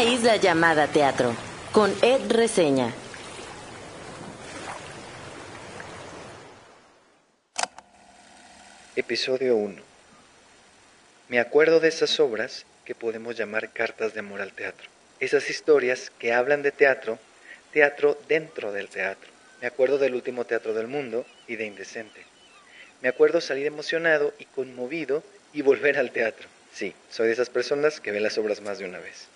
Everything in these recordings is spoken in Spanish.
Una isla llamada teatro, con Ed Reseña. Episodio 1. Me acuerdo de esas obras que podemos llamar cartas de amor al teatro. Esas historias que hablan de teatro, teatro dentro del teatro. Me acuerdo del último teatro del mundo y de Indecente. Me acuerdo salir emocionado y conmovido y volver al teatro. Sí, soy de esas personas que ven las obras más de una vez.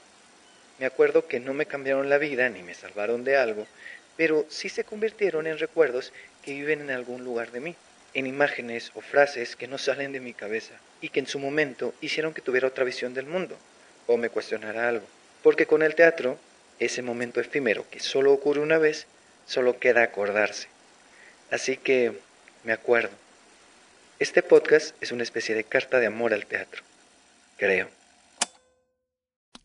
Me acuerdo que no me cambiaron la vida ni me salvaron de algo, pero sí se convirtieron en recuerdos que viven en algún lugar de mí, en imágenes o frases que no salen de mi cabeza y que en su momento hicieron que tuviera otra visión del mundo o me cuestionara algo. Porque con el teatro, ese momento efímero que solo ocurre una vez, solo queda acordarse. Así que me acuerdo. Este podcast es una especie de carta de amor al teatro, creo.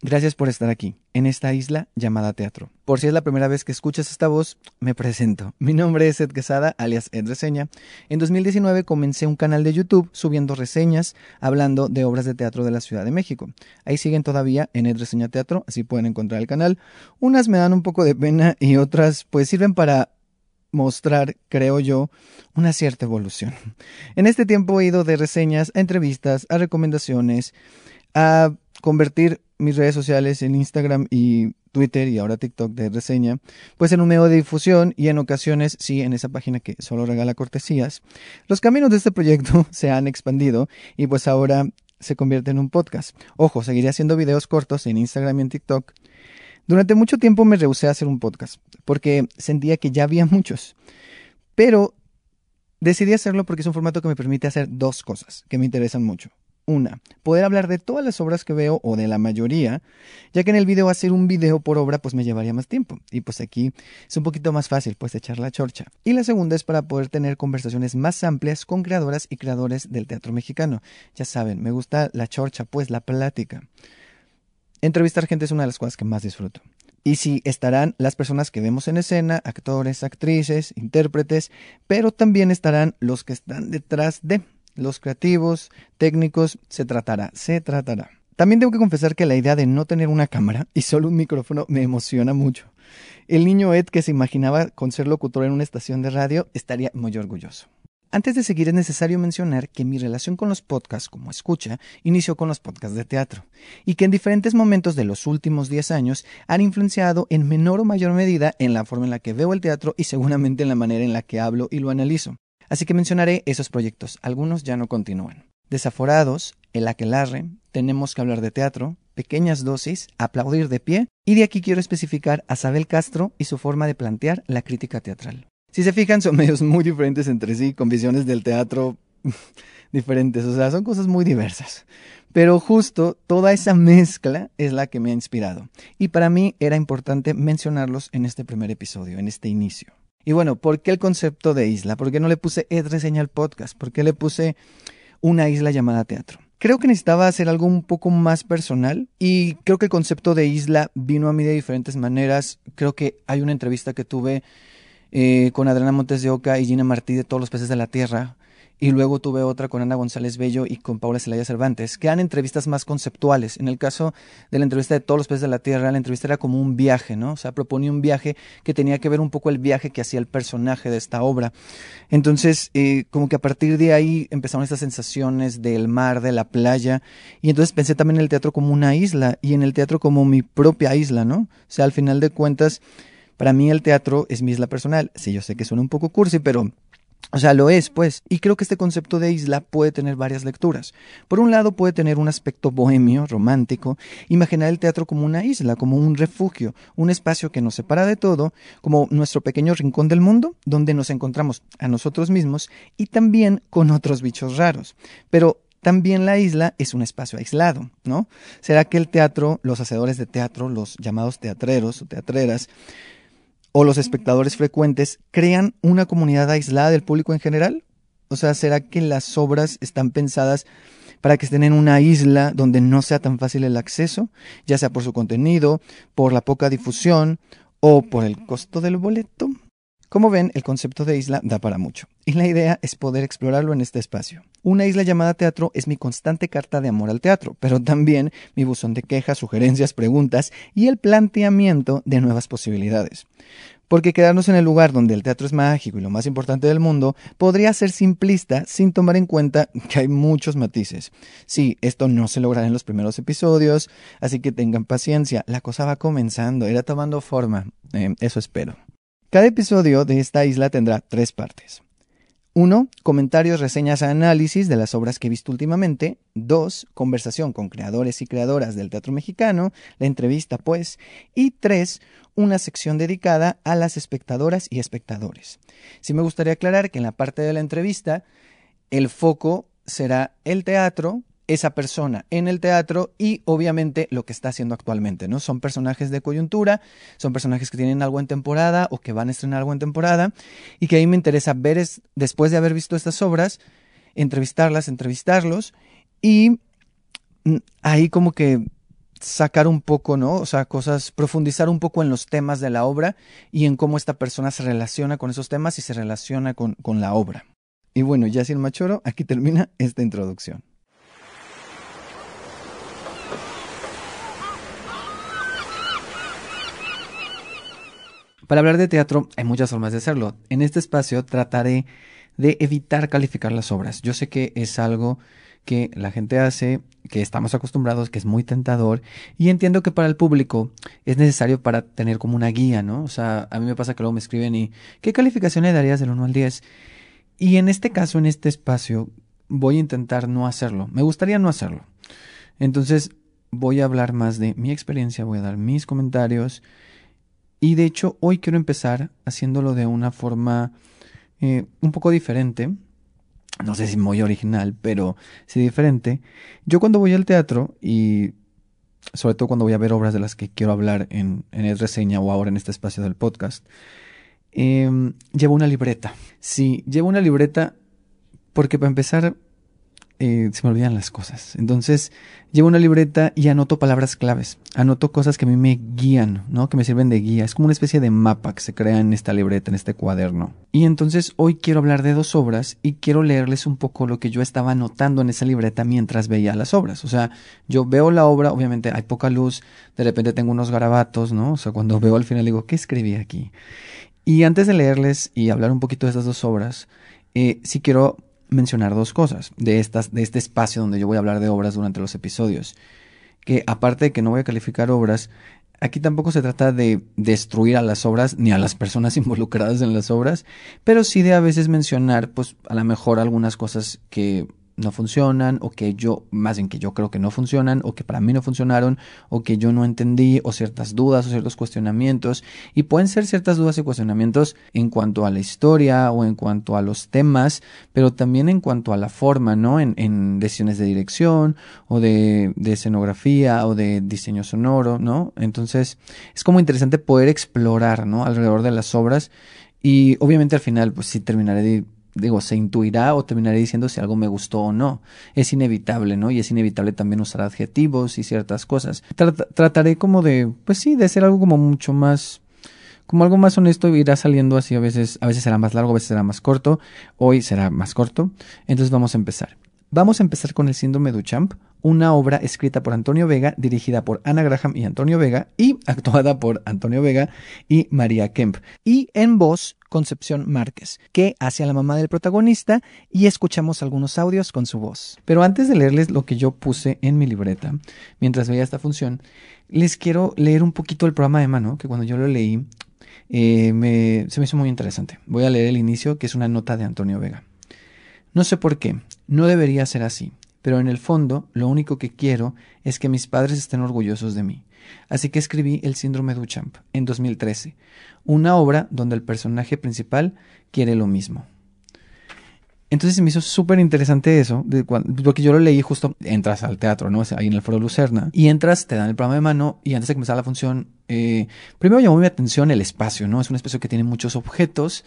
Gracias por estar aquí, en esta isla llamada teatro. Por si es la primera vez que escuchas esta voz, me presento. Mi nombre es Ed Quesada, alias Ed Reseña. En 2019 comencé un canal de YouTube subiendo reseñas hablando de obras de teatro de la Ciudad de México. Ahí siguen todavía en Ed Reseña Teatro, así pueden encontrar el canal. Unas me dan un poco de pena y otras pues sirven para mostrar, creo yo, una cierta evolución. En este tiempo he ido de reseñas a entrevistas, a recomendaciones, a convertir mis redes sociales en Instagram y Twitter y ahora TikTok de reseña, pues en un medio de difusión y en ocasiones sí en esa página que solo regala cortesías. Los caminos de este proyecto se han expandido y pues ahora se convierte en un podcast. Ojo, seguiré haciendo videos cortos en Instagram y en TikTok. Durante mucho tiempo me rehusé a hacer un podcast porque sentía que ya había muchos. Pero decidí hacerlo porque es un formato que me permite hacer dos cosas que me interesan mucho. Una, poder hablar de todas las obras que veo o de la mayoría, ya que en el video hacer un video por obra pues me llevaría más tiempo y pues aquí es un poquito más fácil pues echar la chorcha. Y la segunda es para poder tener conversaciones más amplias con creadoras y creadores del teatro mexicano. Ya saben, me gusta la chorcha pues la plática. Entrevistar gente es una de las cosas que más disfruto. Y sí, estarán las personas que vemos en escena, actores, actrices, intérpretes, pero también estarán los que están detrás de los creativos, técnicos, se tratará, se tratará. También tengo que confesar que la idea de no tener una cámara y solo un micrófono me emociona mucho. El niño Ed que se imaginaba con ser locutor en una estación de radio estaría muy orgulloso. Antes de seguir es necesario mencionar que mi relación con los podcasts como escucha inició con los podcasts de teatro y que en diferentes momentos de los últimos 10 años han influenciado en menor o mayor medida en la forma en la que veo el teatro y seguramente en la manera en la que hablo y lo analizo. Así que mencionaré esos proyectos, algunos ya no continúan. Desaforados, El Aquelarre, Tenemos que hablar de teatro, Pequeñas dosis, Aplaudir de pie y de aquí quiero especificar a Sabel Castro y su forma de plantear la crítica teatral. Si se fijan, son medios muy diferentes entre sí, con visiones del teatro diferentes, o sea, son cosas muy diversas. Pero justo toda esa mezcla es la que me ha inspirado. Y para mí era importante mencionarlos en este primer episodio, en este inicio. Y bueno, ¿por qué el concepto de isla? ¿Por qué no le puse Ed Reseña podcast? ¿Por qué le puse una isla llamada teatro? Creo que necesitaba hacer algo un poco más personal y creo que el concepto de isla vino a mí de diferentes maneras. Creo que hay una entrevista que tuve eh, con Adriana Montes de Oca y Gina Martí de Todos los Peces de la Tierra. Y luego tuve otra con Ana González Bello y con Paula Celaya Cervantes, que eran entrevistas más conceptuales. En el caso de la entrevista de Todos los Peces de la Tierra, la entrevista era como un viaje, ¿no? O sea, proponía un viaje que tenía que ver un poco el viaje que hacía el personaje de esta obra. Entonces, eh, como que a partir de ahí empezaron estas sensaciones del mar, de la playa. Y entonces pensé también en el teatro como una isla y en el teatro como mi propia isla, ¿no? O sea, al final de cuentas para mí el teatro es mi isla personal. Sí, yo sé que suena un poco cursi, pero o sea, lo es, pues. Y creo que este concepto de isla puede tener varias lecturas. Por un lado, puede tener un aspecto bohemio, romántico, imaginar el teatro como una isla, como un refugio, un espacio que nos separa de todo, como nuestro pequeño rincón del mundo, donde nos encontramos a nosotros mismos y también con otros bichos raros. Pero también la isla es un espacio aislado, ¿no? ¿Será que el teatro, los hacedores de teatro, los llamados teatreros o teatreras, o los espectadores frecuentes crean una comunidad aislada del público en general? O sea, ¿será que las obras están pensadas para que estén en una isla donde no sea tan fácil el acceso, ya sea por su contenido, por la poca difusión o por el costo del boleto? Como ven, el concepto de isla da para mucho, y la idea es poder explorarlo en este espacio. Una isla llamada teatro es mi constante carta de amor al teatro, pero también mi buzón de quejas, sugerencias, preguntas y el planteamiento de nuevas posibilidades. Porque quedarnos en el lugar donde el teatro es mágico y lo más importante del mundo podría ser simplista sin tomar en cuenta que hay muchos matices. Sí, esto no se logrará en los primeros episodios, así que tengan paciencia, la cosa va comenzando, irá tomando forma, eh, eso espero. Cada episodio de esta isla tendrá tres partes. 1. Comentarios, reseñas, análisis de las obras que he visto últimamente. 2. Conversación con creadores y creadoras del teatro mexicano, la entrevista pues. Y 3. Una sección dedicada a las espectadoras y espectadores. Sí me gustaría aclarar que en la parte de la entrevista el foco será el teatro, esa persona en el teatro y obviamente lo que está haciendo actualmente, ¿no? Son personajes de coyuntura, son personajes que tienen algo en temporada o que van a estrenar algo en temporada y que ahí me interesa ver es, después de haber visto estas obras, entrevistarlas, entrevistarlos y mm, ahí como que sacar un poco, ¿no? O sea, cosas, profundizar un poco en los temas de la obra y en cómo esta persona se relaciona con esos temas y se relaciona con, con la obra. Y bueno, ya sin machoro, aquí termina esta introducción. Para hablar de teatro hay muchas formas de hacerlo. En este espacio trataré de evitar calificar las obras. Yo sé que es algo que la gente hace, que estamos acostumbrados, que es muy tentador y entiendo que para el público es necesario para tener como una guía, ¿no? O sea, a mí me pasa que luego me escriben y ¿qué calificación le darías del 1 al 10? Y en este caso, en este espacio, voy a intentar no hacerlo. Me gustaría no hacerlo. Entonces, voy a hablar más de mi experiencia, voy a dar mis comentarios y de hecho hoy quiero empezar haciéndolo de una forma eh, un poco diferente. No sé si muy original, pero sí diferente. Yo cuando voy al teatro y sobre todo cuando voy a ver obras de las que quiero hablar en, en el reseña o ahora en este espacio del podcast, em, llevo una libreta. Sí, llevo una libreta porque para empezar eh, se me olvidan las cosas. Entonces, llevo una libreta y anoto palabras claves. Anoto cosas que a mí me guían, ¿no? Que me sirven de guía. Es como una especie de mapa que se crea en esta libreta, en este cuaderno. Y entonces hoy quiero hablar de dos obras y quiero leerles un poco lo que yo estaba anotando en esa libreta mientras veía las obras. O sea, yo veo la obra, obviamente hay poca luz, de repente tengo unos garabatos, ¿no? O sea, cuando veo al final digo, ¿qué escribí aquí? Y antes de leerles y hablar un poquito de estas dos obras, eh, sí quiero mencionar dos cosas de, estas, de este espacio donde yo voy a hablar de obras durante los episodios. Que aparte de que no voy a calificar obras, aquí tampoco se trata de destruir a las obras ni a las personas involucradas en las obras, pero sí de a veces mencionar, pues a lo mejor algunas cosas que no funcionan o que yo, más bien que yo creo que no funcionan o que para mí no funcionaron o que yo no entendí o ciertas dudas o ciertos cuestionamientos y pueden ser ciertas dudas y cuestionamientos en cuanto a la historia o en cuanto a los temas, pero también en cuanto a la forma, ¿no? En, en decisiones de dirección o de, de escenografía o de diseño sonoro, ¿no? Entonces es como interesante poder explorar, ¿no? Alrededor de las obras y obviamente al final pues sí terminaré de digo, se intuirá o terminaré diciendo si algo me gustó o no. Es inevitable, ¿no? Y es inevitable también usar adjetivos y ciertas cosas. trataré como de, pues sí, de hacer algo como mucho más, como algo más honesto irá saliendo así a veces, a veces será más largo, a veces será más corto. Hoy será más corto. Entonces vamos a empezar. Vamos a empezar con el síndrome Duchamp, una obra escrita por Antonio Vega, dirigida por Ana Graham y Antonio Vega, y actuada por Antonio Vega y María Kemp. Y en voz, Concepción Márquez, que hace a la mamá del protagonista y escuchamos algunos audios con su voz. Pero antes de leerles lo que yo puse en mi libreta, mientras veía esta función, les quiero leer un poquito el programa de mano, que cuando yo lo leí, eh, me, se me hizo muy interesante. Voy a leer el inicio, que es una nota de Antonio Vega. No sé por qué, no debería ser así, pero en el fondo lo único que quiero es que mis padres estén orgullosos de mí. Así que escribí El síndrome Duchamp en 2013, una obra donde el personaje principal quiere lo mismo. Entonces me hizo súper interesante eso, porque yo lo leí justo, entras al teatro, ¿no? Ahí en el Foro Lucerna, y entras, te dan el programa de mano, y antes de comenzar la función, eh, primero llamó mi atención el espacio, ¿no? Es un espacio que tiene muchos objetos,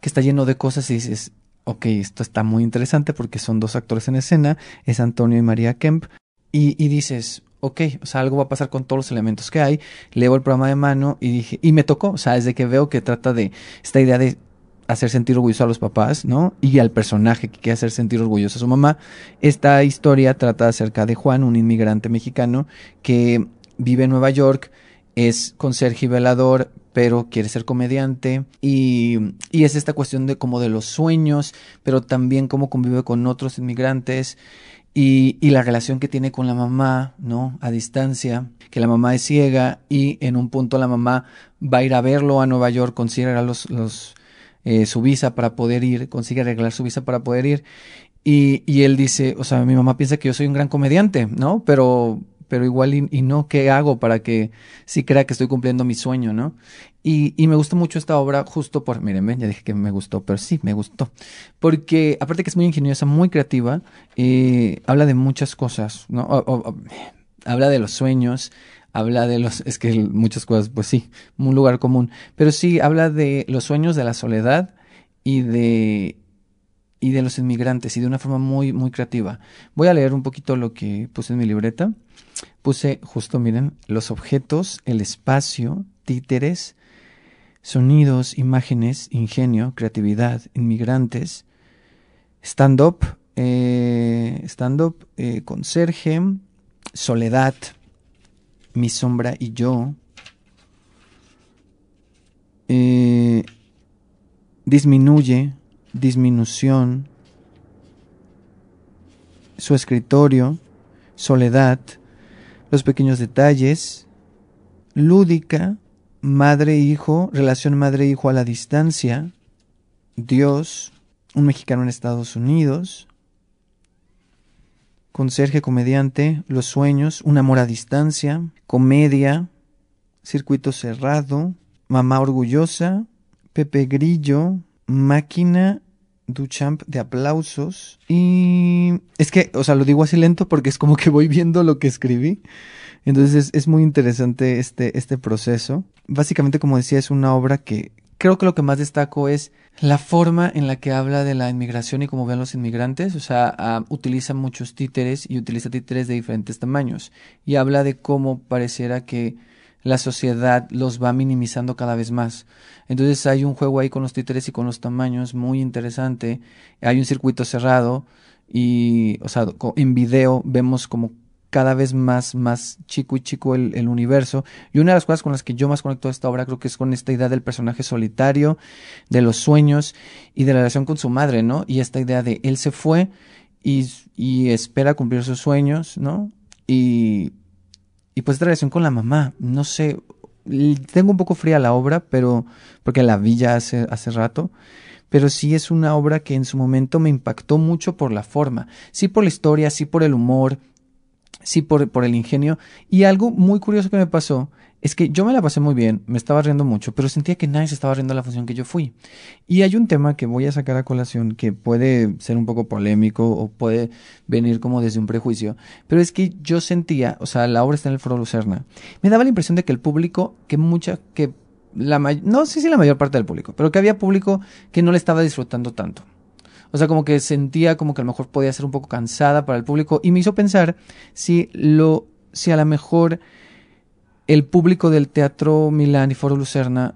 que está lleno de cosas y dices, ok, esto está muy interesante porque son dos actores en escena, es Antonio y María Kemp, y, dices, ok, o sea, algo va a pasar con todos los elementos que hay. Leo el programa de mano y dije, y me tocó, o sea, desde que veo que trata de esta idea de hacer sentir orgulloso a los papás, ¿no? Y al personaje que quiere hacer sentir orgulloso a su mamá. Esta historia trata acerca de Juan, un inmigrante mexicano que vive en Nueva York, es conserje y velador, pero quiere ser comediante y, y, es esta cuestión de como de los sueños, pero también cómo convive con otros inmigrantes y, y, la relación que tiene con la mamá, ¿no? A distancia, que la mamá es ciega y en un punto la mamá va a ir a verlo a Nueva York, consigue los, los, eh, su visa para poder ir, consigue arreglar su visa para poder ir y, y él dice, o sea, mi mamá piensa que yo soy un gran comediante, ¿no? Pero pero igual y, no, ¿qué hago para que sí crea que estoy cumpliendo mi sueño, ¿no? Y, y me gustó mucho esta obra justo por, miren, ya dije que me gustó, pero sí, me gustó. Porque aparte que es muy ingeniosa, muy creativa, habla de muchas cosas, ¿no? habla de los sueños, habla de los, es que muchas cosas, pues sí, un lugar común, pero sí habla de los sueños de la soledad y de y de los inmigrantes y de una forma muy muy creativa. Voy a leer un poquito lo que puse en mi libreta. Puse justo, miren, los objetos, el espacio, títeres, sonidos, imágenes, ingenio, creatividad, inmigrantes, stand-up, eh, stand-up, eh, conserje, soledad, mi sombra y yo, eh, disminuye, disminución, su escritorio, soledad, los pequeños detalles, lúdica, madre-hijo, relación madre-hijo a la distancia, Dios, un mexicano en Estados Unidos, conserje comediante, los sueños, un amor a distancia, comedia, circuito cerrado, mamá orgullosa, Pepe Grillo, máquina Duchamp de aplausos. Y es que, o sea, lo digo así lento porque es como que voy viendo lo que escribí. Entonces es, muy interesante este, este proceso. Básicamente, como decía, es una obra que creo que lo que más destaco es la forma en la que habla de la inmigración y cómo ven los inmigrantes. O sea, uh, utiliza muchos títeres y utiliza títeres de diferentes tamaños. Y habla de cómo pareciera que la sociedad los va minimizando cada vez más. Entonces hay un juego ahí con los títeres y con los tamaños muy interesante. Hay un circuito cerrado y, o sea, en video vemos como cada vez más, más chico y chico el, el, universo. Y una de las cosas con las que yo más conecto a esta obra creo que es con esta idea del personaje solitario, de los sueños y de la relación con su madre, ¿no? Y esta idea de él se fue y, y espera cumplir sus sueños, ¿no? Y, y pues esta relación con la mamá, no sé, tengo un poco fría la obra, pero porque la vi ya hace, hace rato, pero sí es una obra que en su momento me impactó mucho por la forma, sí por la historia, sí por el humor, sí por, por el ingenio, y algo muy curioso que me pasó es que yo me la pasé muy bien, me estaba riendo mucho, pero sentía que nadie se estaba riendo la función que yo fui. Y hay un tema que voy a sacar a colación que puede ser un poco polémico o puede venir como desde un prejuicio, pero es que yo sentía, o sea, la obra está en el Foro Lucerna, me daba la impresión de que el público, que mucha, que la no sé si la mayor parte del público, pero que había público que no le estaba disfrutando tanto. O sea, como que sentía como que a lo mejor podía ser un poco cansada para el público y me hizo pensar si lo, si a lo mejor el público del Teatro Milán y Foro Lucerna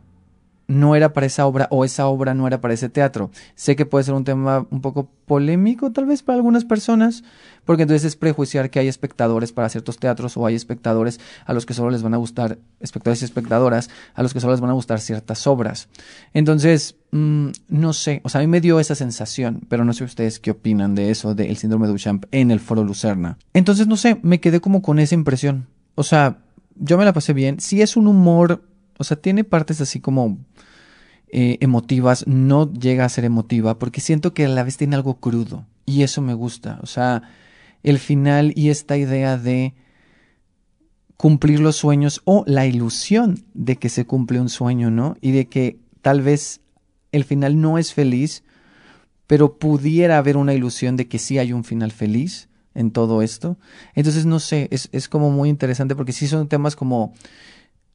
no era para esa obra o esa obra no era para ese teatro. Sé que puede ser un tema un poco polémico tal vez para algunas personas, porque entonces es prejuiciar que hay espectadores para ciertos teatros o hay espectadores a los que solo les van a gustar, espectadores y espectadoras, a los que solo les van a gustar ciertas obras. Entonces, mmm, no sé, o sea, a mí me dio esa sensación, pero no sé ustedes qué opinan de eso, del síndrome de Duchamp en el Foro Lucerna. Entonces, no sé, me quedé como con esa impresión. O sea, yo me la pasé bien. Sí es un humor, o sea, tiene partes así como eh, emotivas, no llega a ser emotiva, porque siento que a la vez tiene algo crudo. Y eso me gusta. O sea, el final y esta idea de cumplir los sueños o la ilusión de que se cumple un sueño, ¿no? Y de que tal vez el final no es feliz, pero pudiera haber una ilusión de que sí hay un final feliz en todo esto. Entonces, no sé, es, es como muy interesante porque sí son temas como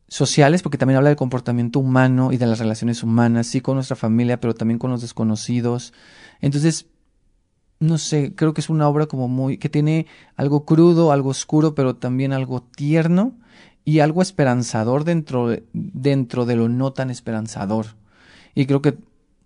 sociales, porque también habla del comportamiento humano y de las relaciones humanas, sí con nuestra familia, pero también con los desconocidos. Entonces, no sé, creo que es una obra como muy, que tiene algo crudo, algo oscuro, pero también algo tierno y algo esperanzador dentro, dentro de lo no tan esperanzador. Y creo que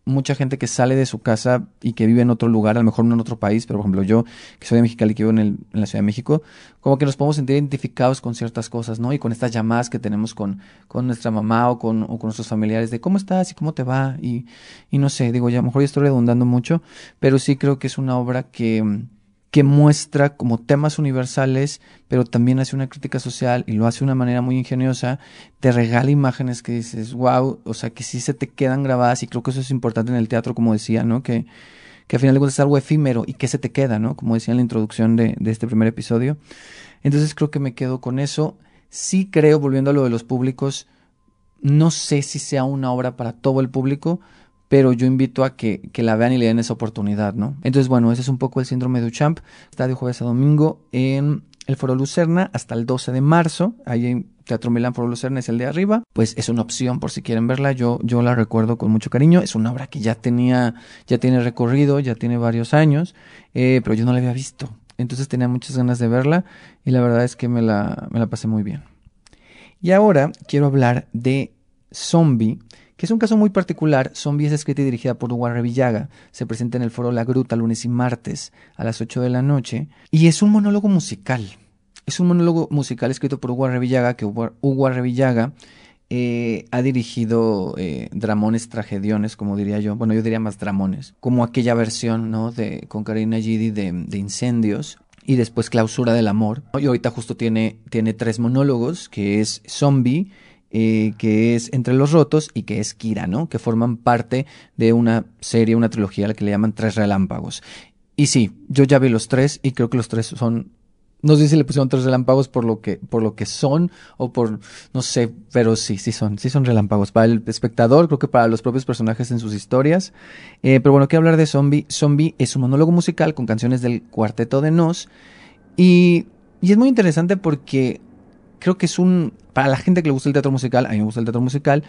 mucha gente que sale de su casa y que vive en otro lugar, a lo mejor no en otro país, pero por ejemplo yo, que soy de Mexicali, que vivo en, el, en la Ciudad de México, como que nos podemos sentir identificados con ciertas cosas, ¿no? Y con estas llamadas que tenemos con, con nuestra mamá o con, o con nuestros familiares de cómo estás y cómo te va y, y no sé, digo, ya a lo mejor ya estoy redundando mucho, pero sí creo que es una obra que que muestra como temas universales, pero también hace una crítica social y lo hace de una manera muy ingeniosa, te regala imágenes que dices, wow, o sea, que sí se te quedan grabadas y creo que eso es importante en el teatro, como decía, ¿no? Que, que al final es algo efímero y que se te queda, ¿no? Como decía en la introducción de, de este primer episodio. Entonces creo que me quedo con eso. Sí creo, volviendo a lo de los públicos, no sé si sea una obra para todo el público, pero yo invito a que, la vean y le den esa oportunidad, ¿no? Entonces, bueno, ese es un poco el síndrome de Duchamp. Está de jueves a domingo en el Foro Lucerna hasta el 12 de marzo. Ahí en Teatro Milán Foro Lucerna es el de arriba. Pues es una opción por si quieren verla. Yo, yo la recuerdo con mucho cariño. Es una obra que ya tenía, ya tiene recorrido, ya tiene varios años, eh, pero yo no la había visto. Entonces tenía muchas ganas de verla y la verdad es que me la, me la pasé muy bien. Y ahora quiero hablar de Zombie que es un caso muy particular. Zombie es escrita y dirigida por Hugo Revillaga. Se presenta en el foro La Gruta lunes y martes a las 8 de la noche. Y es un monólogo musical. Es un monólogo musical escrito por Hugo Revillaga, que Hugo Revillaga eh, ha dirigido eh, dramones, tragediones, como diría yo. Bueno, yo diría más dramones. Como aquella versión, ¿no? De, con Karina Gidi de, de Incendios y después Clausura del Amor. Y ahorita justo tiene, tiene tres monólogos, que es Zombie, eh, que es Entre los Rotos y que es Kira, ¿no? Que forman parte de una serie, una trilogía a la que le llaman Tres Relámpagos. Y sí, yo ya vi los tres y creo que los tres son no sé si le pusieron tres relámpagos por lo que, por lo que son o por, no sé, pero sí, sí son, sí son relámpagos. Para el espectador, creo que para los propios personajes en sus historias. Eh, pero bueno, quiero hablar de Zombie. Zombie es un monólogo musical con canciones del cuarteto de Nos. Y, y es muy interesante porque creo que es un, para la gente que le gusta el teatro musical, a mí me gusta el teatro musical,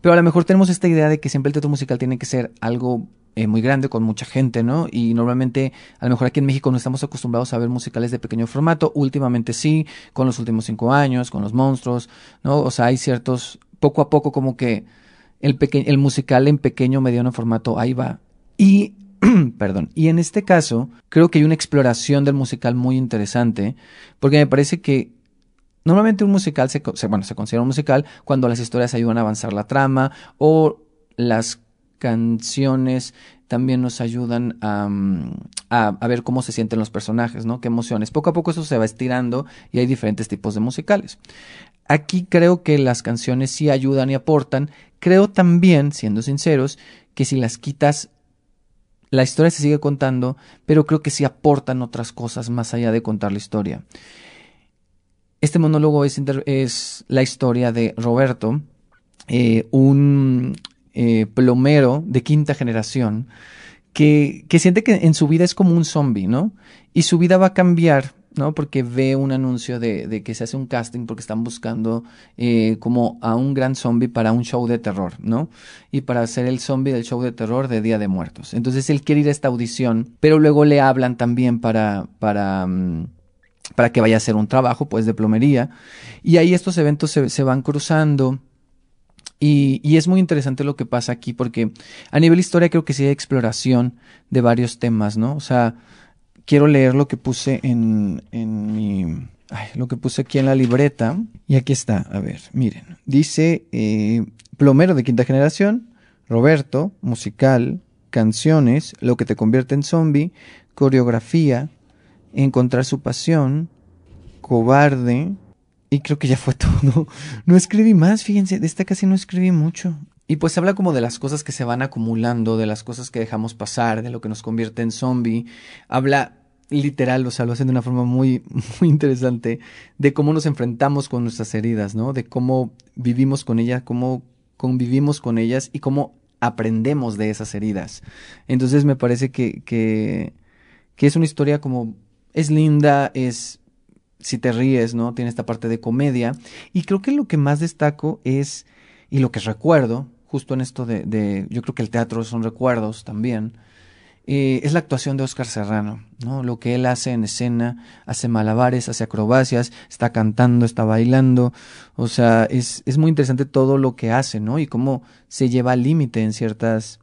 pero a lo mejor tenemos esta idea de que siempre el teatro musical tiene que ser algo eh, muy grande, con mucha gente, ¿no? Y normalmente, a lo mejor aquí en México no estamos acostumbrados a ver musicales de pequeño formato, últimamente sí, con los últimos cinco años, con los monstruos, ¿no? O sea, hay ciertos, poco a poco como que el, el musical en pequeño, mediano formato, ahí va. Y perdón. Y en este caso, creo que hay una exploración del musical muy interesante, porque me parece que Normalmente un musical se, bueno, se considera un musical cuando las historias ayudan a avanzar la trama o las canciones también nos ayudan mm, a, a, ver cómo se sienten los personajes, ¿no? Qué emociones. Poco a poco eso se va estirando y hay diferentes tipos de musicales. Aquí creo que las canciones sí ayudan y aportan. Creo también, siendo sinceros, que si las quitas, la historia se sigue contando, pero creo que sí aportan otras cosas más allá de contar la historia. Este monólogo es, la historia de Roberto, eh, un eh, plomero de quinta generación, que, siente que en su vida es como un zombie, ¿no? Y su vida va a cambiar, ¿no? Porque ve un anuncio de, de que se hace un casting porque están buscando eh, como a un gran zombie para un show de terror, ¿no? Y para ser el zombie del show de terror de Día de Muertos. Entonces él quiere ir a esta audición, pero luego le hablan también para, para, mm, para que vaya a hacer un trabajo pues de plomería. Y ahí estos eventos se, van cruzando. Y, y, es muy interesante lo que pasa aquí porque a nivel historia creo que sí hay exploración de varios temas, ¿no? O sea, quiero leer lo que puse en, en mi... Ay, lo que puse aquí en la libreta. Y aquí está, a ver, miren, dice eh, plomero de quinta generación, Roberto, musical, canciones, lo que te convierte en zombie, coreografía, encontrar su pasión, cobarde, y creo que ya fue todo. No escribí más, fíjense, de esta casi no escribí mucho. Y pues habla como de las cosas que se van acumulando, de las cosas que dejamos pasar, de lo que nos convierte en zombie. Habla literal, o sea, lo hacen de una forma muy, muy interesante, de cómo nos enfrentamos con nuestras heridas, ¿no? De cómo vivimos con ellas, cómo convivimos con ellas y cómo aprendemos de esas heridas. Entonces me parece que, que, que es una historia como es linda, es si te ríes, ¿no? Tiene esta parte de comedia. Y creo que lo que más destaco es, y lo que recuerdo, justo en esto de, de yo creo que el teatro son recuerdos también, eh, es la actuación de Oscar Serrano, ¿no? Lo que él hace en escena, hace malabares, hace acrobacias, está cantando, está bailando, o sea, es, es muy interesante todo lo que hace, ¿no? Y cómo se lleva al límite en ciertas,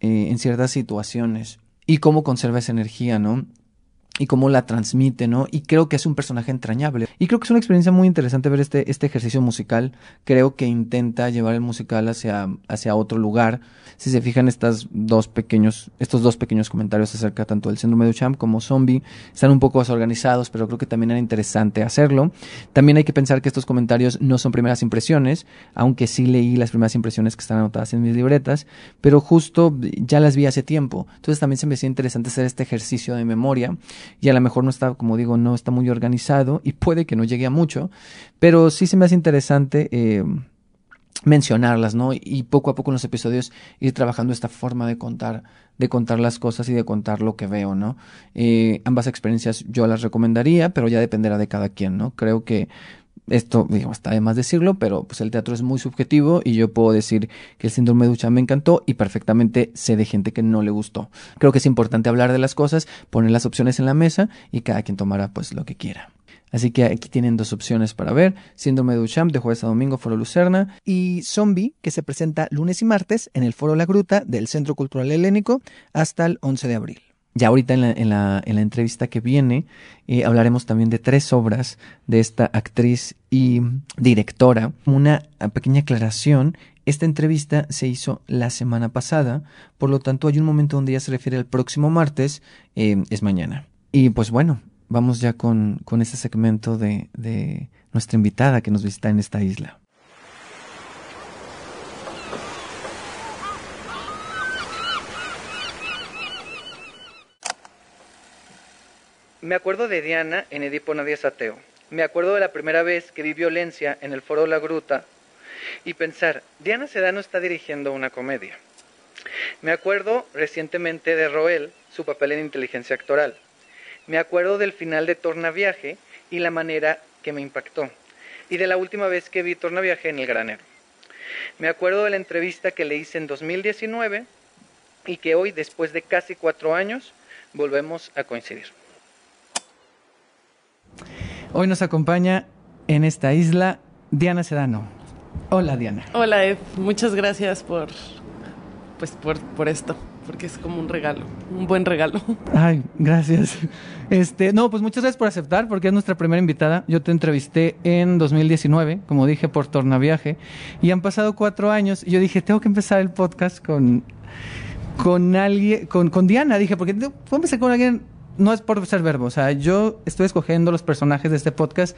eh, en ciertas situaciones y cómo conserva esa energía, ¿no? Y cómo la transmite, ¿no? Y creo que es un personaje entrañable. Y creo que es una experiencia muy interesante ver este, este ejercicio musical. Creo que intenta llevar el musical hacia, hacia otro lugar. Si se fijan estas dos pequeños, estos dos pequeños comentarios acerca tanto del síndrome de Duchamp como zombie, están un poco desorganizados, pero creo que también era interesante hacerlo. También hay que pensar que estos comentarios no son primeras impresiones, aunque sí leí las primeras impresiones que están anotadas en mis libretas, pero justo ya las vi hace tiempo. Entonces también se me hacía interesante hacer este ejercicio de memoria y a lo mejor no está, como digo, no está muy organizado y puede que no llegue a mucho, pero sí se me hace interesante. Eh, mencionarlas, ¿no? Y poco a poco en los episodios ir trabajando esta forma de contar, de contar las cosas y de contar lo que veo, ¿no? Eh, ambas experiencias yo las recomendaría, pero ya dependerá de cada quien, ¿no? Creo que esto, digo, está de más decirlo, pero pues el teatro es muy subjetivo y yo puedo decir que el síndrome de Duchamp me encantó y perfectamente sé de gente que no le gustó. Creo que es importante hablar de las cosas, poner las opciones en la mesa y cada quien tomará pues lo que quiera. Así que aquí tienen dos opciones para ver: Síndrome de Duchamp de jueves a domingo, Foro Lucerna, y Zombie, que se presenta lunes y martes en el Foro La Gruta del Centro Cultural Helénico hasta el 11 de abril. Ya ahorita en la, en la, en la entrevista que viene eh, hablaremos también de tres obras de esta actriz y directora. Una pequeña aclaración, esta entrevista se hizo la semana pasada, por lo tanto hay un momento donde ella se refiere al próximo martes, eh, es mañana. Y pues bueno, vamos ya con, con este segmento de, de nuestra invitada que nos visita en esta isla. Me acuerdo de Diana en Edipo Nadie es ateo. Me acuerdo de la primera vez que vi violencia en el foro La Gruta y pensar, Diana Sedano está dirigiendo una comedia. Me acuerdo recientemente de Roel, su papel en inteligencia actoral. Me acuerdo del final de Tornaviaje y la manera que me impactó. Y de la última vez que vi Tornaviaje en el granero. Me acuerdo de la entrevista que le hice en 2019 y que hoy, después de casi cuatro años, volvemos a coincidir. Hoy nos acompaña en esta isla Diana Sedano. Hola Diana. Hola Ed, muchas gracias por, pues, por, por esto porque es como un regalo, un buen regalo. Ay, gracias. Este, no, pues muchas gracias por aceptar, porque es nuestra primera invitada. Yo te entrevisté en 2019, como dije, por Tornaviaje, y han pasado cuatro años. Y yo dije, tengo que empezar el podcast con, con alguien, con, con Diana. Dije, porque puedo empezar con alguien no es por ser verbo, o sea, yo estoy escogiendo los personajes de este podcast,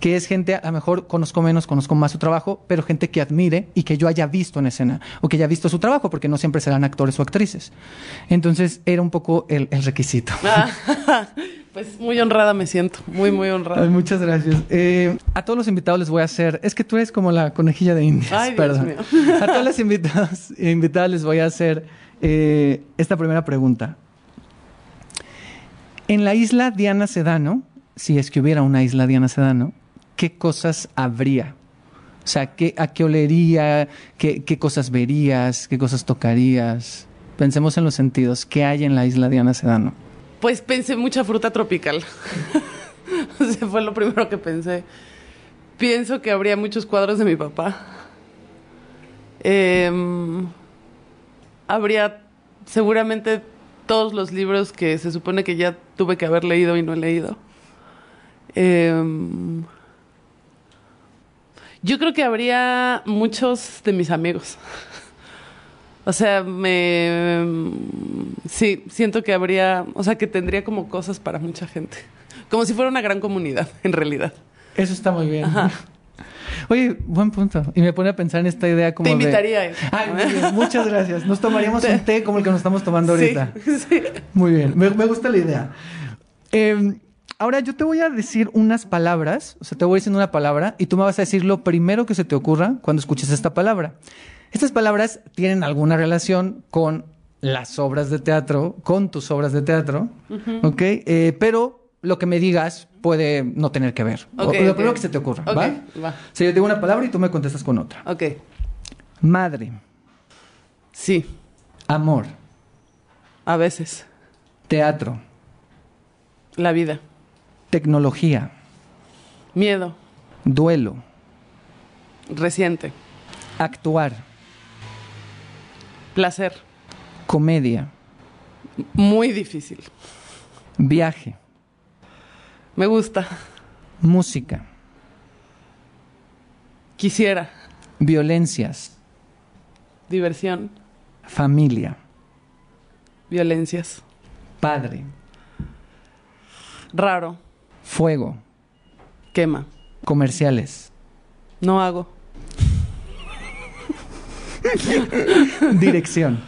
que es gente, a lo mejor conozco menos, conozco más su trabajo, pero gente que admire y que yo haya visto en escena, o que haya visto su trabajo, porque no siempre serán actores o actrices. Entonces, era un poco el, requisito. Ah, pues muy honrada me siento, muy, muy honrada. muchas gracias. Eh, a todos los invitados les voy a hacer, es que tú eres como la conejilla de Indias, Ay, perdón. A todos los invitados, invitadas les voy a hacer eh, esta primera pregunta. En la isla Diana Sedano, si es que hubiera una isla Diana Sedano, ¿qué cosas habría? O sea, ¿qué, ¿a qué olería? Qué, cosas verías? ¿Qué cosas tocarías? Pensemos en los sentidos. ¿Qué hay en la isla Diana Sedano? Pues pensé mucha fruta tropical. o fue lo primero que pensé. Pienso que habría muchos cuadros de mi papá. Em, habría seguramente todos los libros que se supone que ya tuve que haber leído y no he leído. Em, yo creo que habría muchos de mis amigos. o sea, me... Sí, siento que habría, o sea, que tendría como cosas para mucha gente. Como si fuera una gran comunidad, en realidad. Eso está muy bien. Oye, buen punto. Y me pone a pensar en esta idea como Te invitaría. Ay, muchas gracias. Nos tomaríamos un té como el que nos estamos tomando ahorita. Sí, Muy bien. Me, gusta la idea. Em, ahora yo te voy a decir unas palabras. O sea, te voy diciendo una palabra y tú me vas a decir lo primero que se te ocurra cuando escuches esta palabra. Estas palabras tienen alguna relación con las obras de teatro, con tus obras de teatro, ¿ok? Eh, pero lo que me digas puede no tener que ver. lo primero que se te ocurra, ¿va? va. Si yo digo una palabra y tú me contestas con otra. Ok. Madre. Sí. Amor. A veces. Teatro. La vida. Tecnología. Miedo. Duelo. Reciente. Actuar. Placer. Comedia. Muy difícil. Viaje. Me gusta. Música. Quisiera. Violencias. Diversión. Familia. Violencias. Padre. Raro. Fuego. Quema. Comerciales. No hago. Dirección.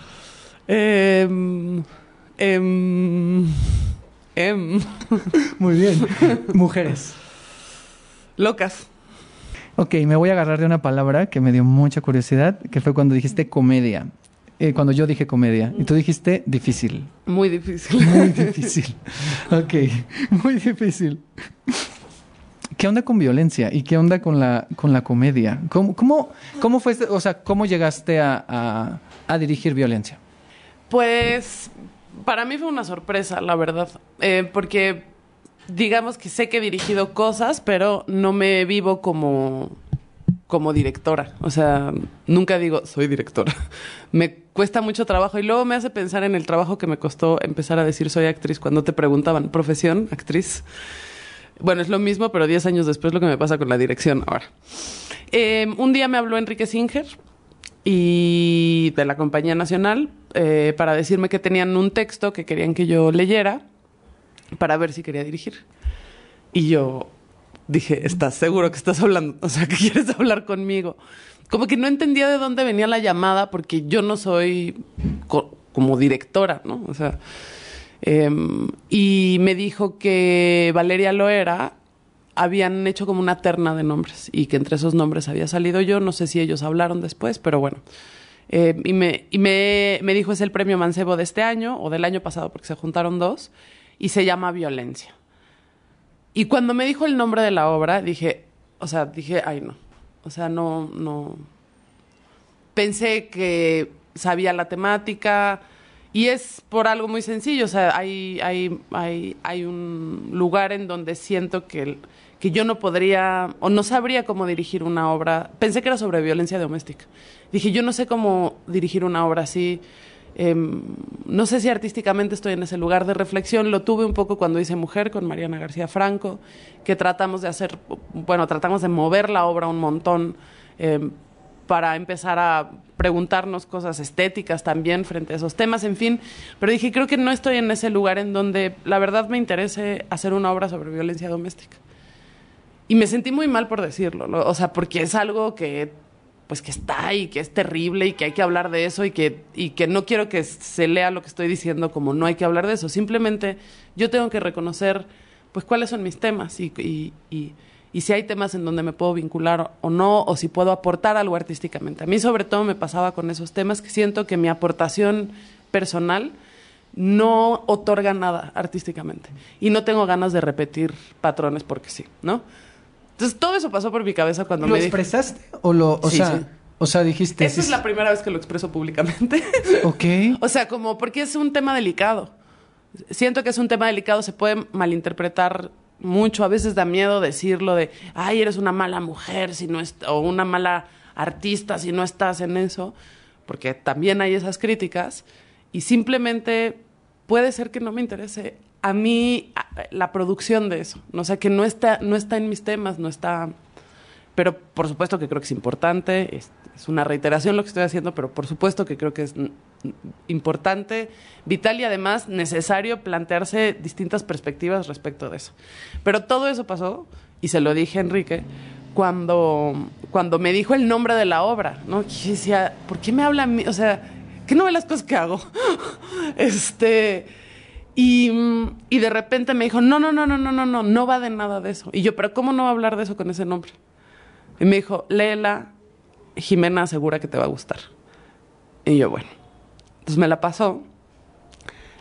Em, em, em. Muy bien. Mujeres. Locas. Ok, me voy a agarrar de una palabra que me dio mucha curiosidad, que fue cuando dijiste comedia. Eh, cuando yo dije comedia. Y tú dijiste difícil. Muy difícil. Muy difícil. Ok, muy difícil. ¿Qué onda con violencia? ¿Y qué onda con la, con la comedia? ¿Cómo, cómo, cómo fue, o sea, cómo llegaste a, a- a dirigir violencia? Pues para mí fue una sorpresa, la verdad. Eh, porque digamos que sé que he dirigido cosas, pero no me vivo como, como directora. O sea, nunca digo soy directora. Me cuesta mucho trabajo y luego me hace pensar en el trabajo que me costó empezar a decir soy actriz cuando te preguntaban, profesión, actriz. Bueno, es lo mismo, pero 10 años después lo que me pasa con la dirección ahora. Eh, un día me habló Enrique Singer y de la Compañía Nacional eh, para decirme que tenían un texto que querían que yo leyera para ver si quería dirigir. Y yo dije, ¿estás seguro que estás hablando? O sea, que quieres hablar conmigo. Como que no entendía de dónde venía la llamada porque yo no soy co- como directora, ¿no? O sea, em, y me dijo que Valeria Loera habían hecho como una terna de nombres y que entre esos nombres había salido yo. No sé si ellos hablaron después, pero bueno. Eh, y me, y me, me dijo es el premio Mancebo de este año o del año pasado porque se juntaron dos y se llama Violencia. Y cuando me dijo el nombre de la obra, dije, o sea, dije, ay no. O sea, no, no. Pensé que sabía la temática y es por algo muy sencillo. O sea, hay, hay, hay, hay un lugar en donde siento que, que yo no podría o no sabría cómo dirigir una obra. Pensé que era sobre violencia doméstica. Dije, yo no sé cómo dirigir una obra así. Em, no sé si artísticamente estoy en ese lugar de reflexión. Lo tuve un poco cuando hice Mujer con Mariana García Franco, que tratamos de hacer, bueno, tratamos de mover la obra un montón em, para empezar a preguntarnos cosas estéticas también frente a esos temas, en fin. Pero dije, creo que no estoy en ese lugar en donde la verdad me interese hacer una obra sobre violencia doméstica. Y me sentí muy mal por decirlo, ¿no? o sea, porque es algo que pues que está ahí, que es terrible y que hay que hablar de eso y que, y que no quiero que se lea lo que estoy diciendo como no hay que hablar de eso. Simplemente yo tengo que reconocer pues cuáles son mis temas y, y, y, y si hay temas en donde me puedo vincular o no, o si puedo aportar algo artísticamente. A mí sobre todo me pasaba con esos temas que siento que mi aportación personal no otorga nada artísticamente. Y no tengo ganas de repetir patrones porque sí, ¿no? Entonces todo eso pasó por mi cabeza cuando ¿Lo me dije... expresaste o lo, o Sí, sea, sí. o sea, dijiste Esta sí, es la primera vez que lo expreso públicamente. Ok. o sea, como porque es un tema delicado. Siento que es un tema delicado, se puede malinterpretar mucho. A veces da miedo decirlo de, ay, eres una mala mujer si no o una mala artista si no estás en eso, porque también hay esas críticas. Y simplemente puede ser que no me interese a mí la producción de eso. No sé, que no está, no está en mis temas, no está pero por supuesto que creo que es importante, es, una reiteración lo que estoy haciendo, pero por supuesto que creo que es importante, vital y además necesario plantearse distintas perspectivas respecto de eso. Pero todo eso pasó, y se lo dije a Enrique, cuando, cuando me dijo el nombre de la obra, ¿no? Y decía, ¿por qué me habla a mí? O sea, ¿qué no ve las cosas que hago? este... Y, y de repente me dijo, no, no, no, no, no, no, no, no va de nada de eso. Y yo, pero ¿cómo no va a hablar de eso con ese nombre? Y me dijo, léela, Jimena asegura que te va a gustar. Y yo, bueno. Entonces me la pasó,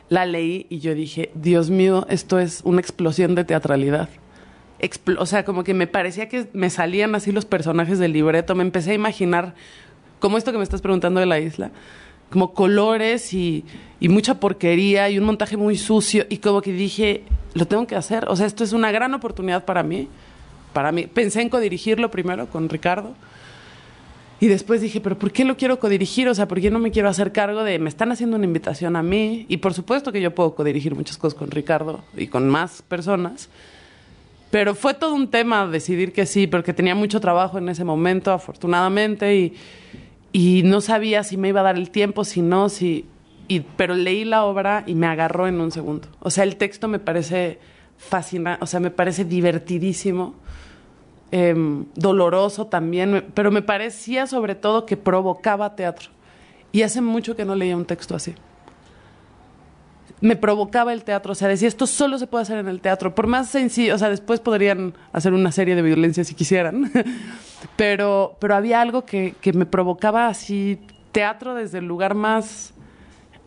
la leí y yo dije, Dios mío, esto es una explosión de teatralidad. Expl- o sea, como que me parecía que me salían así los personajes del libreto. Me empecé a imaginar, como esto que me estás preguntando de la isla, como colores y, mucha porquería y un montaje muy sucio. Y como que dije, lo tengo que hacer. O sea, esto es una gran oportunidad para mí. Para mí. Pensé en codirigirlo primero con Ricardo. Y después dije, pero ¿por qué lo quiero codirigir? O sea, ¿por qué no me quiero hacer cargo de, me están haciendo una invitación a mí? Y por supuesto que yo puedo codirigir muchas cosas con Ricardo y con más personas. Pero fue todo un tema decidir que sí, porque tenía mucho trabajo en ese momento, afortunadamente, y, y no sabía si me iba a dar el tiempo, si no, si... Y, pero leí la obra y me agarró en un segundo. O sea, el texto me parece fascinante, o sea, me parece divertidísimo Em, doloroso también, pero me parecía sobre todo que provocaba teatro. Y hace mucho que no leía un texto así. Me provocaba el teatro, o sea, decía, esto solo se puede hacer en el teatro, por más sencillo, o sea, después podrían hacer una serie de violencia si quisieran, pero, pero había algo que, que me provocaba así, teatro desde el lugar más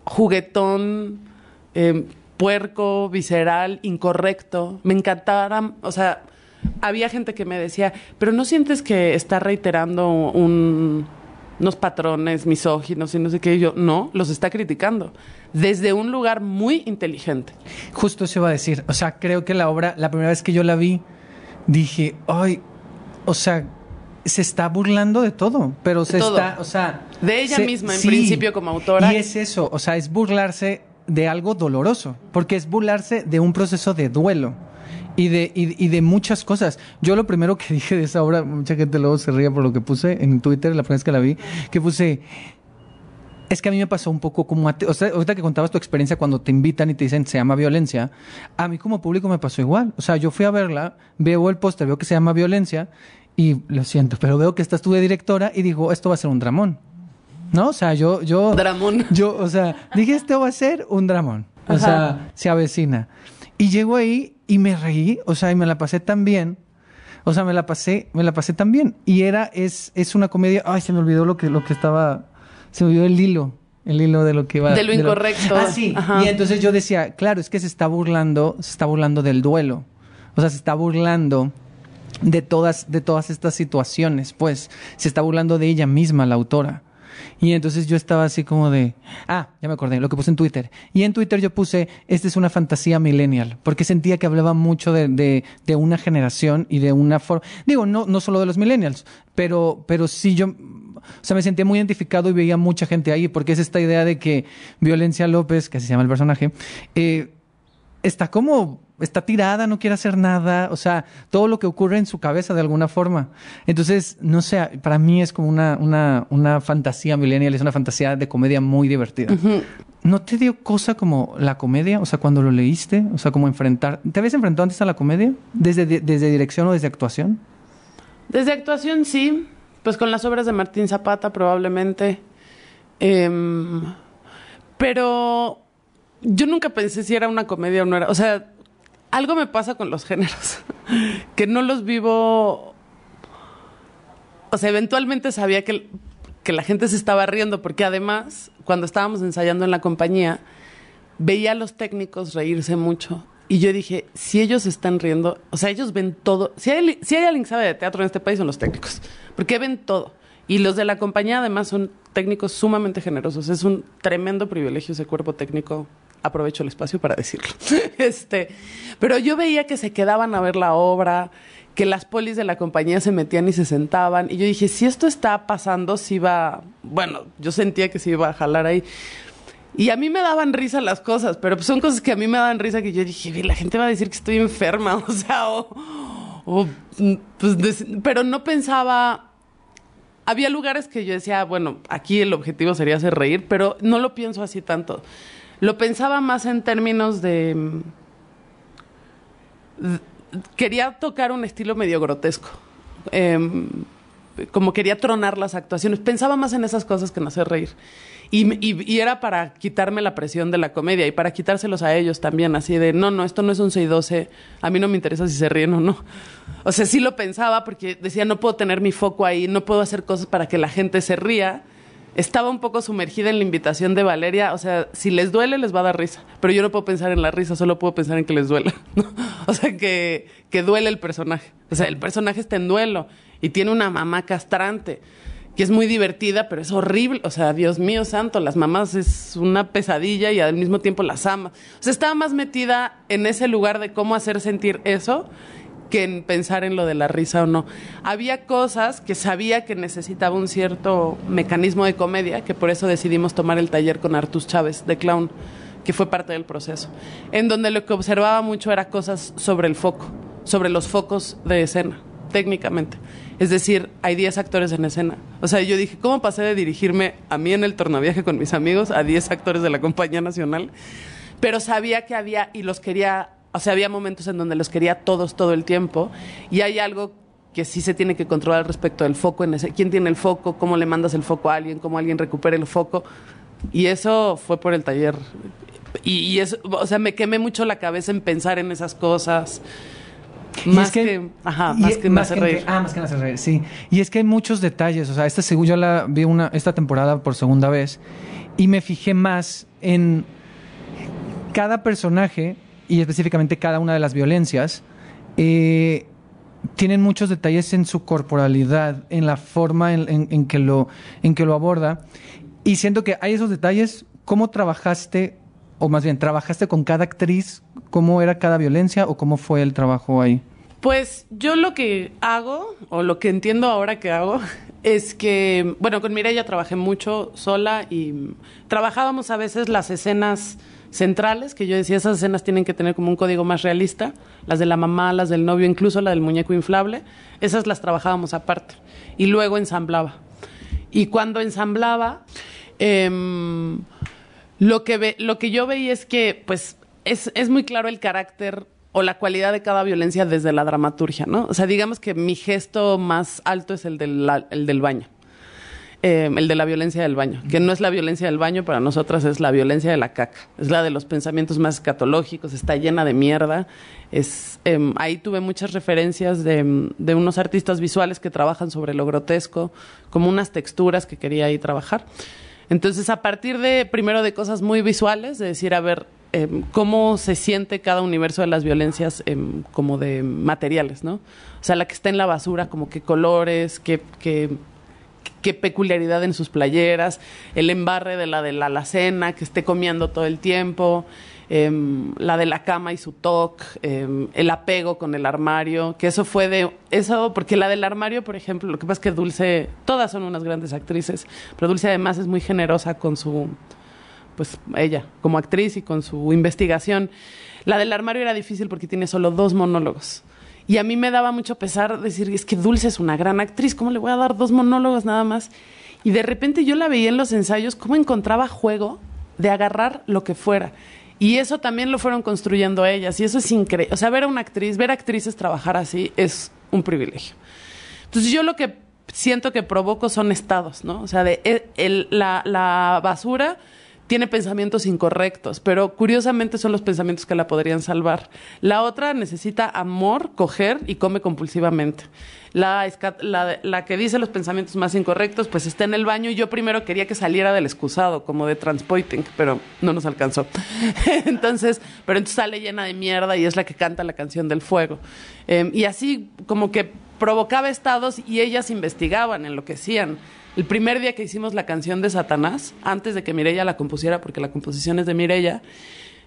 juguetón, em, puerco, visceral, incorrecto. Me encantaba, o sea, había gente que me decía, pero ¿no sientes que está reiterando unos patrones misóginos y no sé qué? Y yo, no, los está criticando. Desde un lugar muy inteligente. Justo se iba a decir. O sea, creo que la obra, la primera vez que yo la vi, dije, ay, o sea, se está burlando de todo, pero se está, o sea... De ella misma, en principio, como autora. Y es eso, o sea, es burlarse de algo doloroso, porque es burlarse de un proceso de duelo y de, y, de muchas cosas. Yo lo primero que dije de esa obra, mucha gente luego se ría por lo que puse en Twitter la primera vez que la vi, que puse, es que a mí me pasó un poco como, o sea, ahorita que contabas tu experiencia cuando te invitan y te dicen se llama violencia, a mí como público me pasó igual. O sea, yo fui a verla, veo el póster, veo que se llama violencia y lo siento, pero veo que estás tú de directora y digo, esto va a ser un dramón. ¿No? O sea, yo, yo. Dramón. Yo, o sea, dije, esto va a ser un dramón. O sea, se avecina. Y llego ahí y me reí, o sea, y me la pasé tan bien. O sea, me la pasé, me la pasé tan bien. Y era, es, es una comedia. Ay, se me olvidó lo que, lo que estaba. Se me olvidó el hilo. El hilo de lo que iba. De lo incorrecto. Ah, sí. Y entonces yo decía, claro, es que se está burlando, se está burlando del duelo. O sea, se está burlando de todas, de todas estas situaciones, pues. Se está burlando de ella misma, la autora. Y entonces yo estaba así como de, ah, ya me acordé, lo que puse en Twitter. Y en Twitter yo puse, esta es una fantasía millennial, porque sentía que hablaba mucho de, de, de una generación y de una forma, digo, no, no solo de los millennials, pero, pero sí yo, o sea, me sentía muy identificado y veía mucha gente ahí, porque es esta idea de que Violencia López, que así se llama el personaje, eh, está como está tirada, no quiere hacer nada, o sea, todo lo que ocurre en su cabeza de alguna forma. Entonces, no sé, para mí es como una, una, una fantasía millennial, es una fantasía de comedia muy divertida. ¿No te dio cosa como la comedia? O sea, cuando lo leíste, o sea, como enfrentar... ¿Te habías enfrentado antes a la comedia? ¿Desde, desde dirección o desde actuación? Desde actuación, sí. Pues con las obras de Martín Zapata, probablemente. Em, pero yo nunca pensé si era una comedia o no era. O sea, algo me pasa con los géneros, que no los vivo, o sea, eventualmente sabía que, que la gente se estaba riendo, porque además, cuando estábamos ensayando en la compañía, veía a los técnicos reírse mucho. Y yo dije, si ellos están riendo, o sea, ellos ven todo. Si hay, si hay alguien que sabe de teatro en este país, son los técnicos, porque ven todo. Y los de la compañía además son técnicos sumamente generosos. Es un tremendo privilegio ese cuerpo técnico aprovecho el espacio para decirlo. este, pero yo veía que se quedaban a ver la obra, que las polis de la compañía se metían y se sentaban. Y yo dije, si esto está pasando, si va, bueno, yo sentía que se iba a jalar ahí. Y a mí me daban risa las cosas, pero son cosas que a mí me daban risa que yo dije, la gente va a decir que estoy enferma, o sea, o, pues, pero no pensaba, había lugares que yo decía, bueno, aquí el objetivo sería hacer reír, pero no lo pienso así tanto. Lo pensaba más en términos de... Quería tocar un estilo medio grotesco. Em, como quería tronar las actuaciones. Pensaba más en esas cosas que en hacer reír. Y, era para quitarme la presión de la comedia y para quitárselos a ellos también, así de, no, no, esto no es un 6-12, a mí no me interesa si se ríen o no. O sea, sí lo pensaba porque decía, no puedo tener mi foco ahí, no puedo hacer cosas para que la gente se ría estaba un poco sumergida en la invitación de Valeria. O sea, si les duele, les va a dar risa. Pero yo no puedo pensar en la risa, solo puedo pensar en que les duela. O sea, que, que duele el personaje. O sea, el personaje está en duelo y tiene una mamá castrante que es muy divertida, pero es horrible. O sea, Dios mío santo, las mamás es una pesadilla y al mismo tiempo las ama. O sea, estaba más metida en ese lugar de cómo hacer sentir eso que en pensar en lo de la risa o no. Había cosas que sabía que necesitaba un cierto mecanismo de comedia, que por eso decidimos tomar el taller con Artus Chávez de clown, que fue parte del proceso, en donde lo que observaba mucho era cosas sobre el foco, sobre los focos de escena, técnicamente. Es decir, hay 10 actores en escena. O sea, yo dije, ¿cómo pasé de dirigirme a mí en el tornaviaje con mis amigos a 10 actores de la compañía nacional? Pero sabía que había y los quería o sea, había momentos en donde los quería todos todo el tiempo y hay algo que sí se tiene que controlar respecto del foco en ese, quién tiene el foco, cómo le mandas el foco a alguien, cómo alguien recupera el foco. Y eso fue por el taller. Y, eso, o sea, me quemé mucho la cabeza en pensar en esas cosas. Más que, ajá, más que más reír. ah, más que hacer reír, sí. Y es que hay muchos detalles. O sea, esta yo la vi una, esta temporada por segunda vez y me fijé más en cada personaje y específicamente cada una de las violencias, eh, tienen muchos detalles en su corporalidad, en la forma en, que lo, en que lo aborda. Y siento que hay esos detalles, ¿cómo trabajaste, o más bien, trabajaste con cada actriz? ¿Cómo era cada violencia o cómo fue el trabajo ahí? Pues yo lo que hago, o lo que entiendo ahora que hago, es que, bueno, con Mireya trabajé mucho sola y trabajábamos a veces las escenas centrales, que yo decía, esas escenas tienen que tener como un código más realista, las de la mamá, las del novio, incluso la del muñeco inflable, esas las trabajábamos aparte. Y luego ensamblaba. Y cuando ensamblaba, em, lo, que ve, lo que yo veía es que, pues, es, es muy claro el carácter o la cualidad de cada violencia desde la dramaturgia, ¿no? O sea, digamos que mi gesto más alto es el del, el del baño. Eh, el de la violencia del baño, que no es la violencia del baño, para nosotras es la violencia de la caca, es la de los pensamientos más escatológicos, está llena de mierda. Es, em, ahí tuve muchas referencias de, de, unos artistas visuales que trabajan sobre lo grotesco, como unas texturas que quería ahí trabajar. Entonces, a partir de, primero, de cosas muy visuales, de decir, a ver, em, cómo se siente cada universo de las violencias em, como de materiales, ¿no? O sea, la que está en la basura, como qué colores, qué, qué qué peculiaridad en sus playeras, el embarre de la de la alacena, que esté comiendo todo el tiempo, em, la de la cama y su toque, em, el apego con el armario, que eso fue de eso, porque la del armario, por ejemplo, lo que pasa es que Dulce, todas son unas grandes actrices, pero Dulce además es muy generosa con su, pues ella, como actriz y con su investigación. La del armario era difícil porque tiene solo dos monólogos. Y a mí me daba mucho pesar decir, es que Dulce es una gran actriz, ¿cómo le voy a dar dos monólogos nada más? Y de repente yo la veía en los ensayos, cómo encontraba juego de agarrar lo que fuera. Y eso también lo fueron construyendo ellas. Y eso es increíble. O sea, ver a una actriz, ver actrices trabajar así es un privilegio. Entonces yo lo que siento que provoco son estados, ¿no? O sea, de el, la, la basura tiene pensamientos incorrectos, pero curiosamente son los pensamientos que la podrían salvar. La otra necesita amor, coger y come compulsivamente. La, que dice los pensamientos más incorrectos, pues está en el baño y yo primero quería que saliera del excusado, como de transpoiting, pero no nos alcanzó. entonces, pero entonces sale llena de mierda y es la que canta la canción del fuego. Em, y así como que provocaba estados y ellas investigaban, enloquecían. El primer día que hicimos la canción de Satanás, antes de que Mirella la compusiera, porque la composición es de Mirella,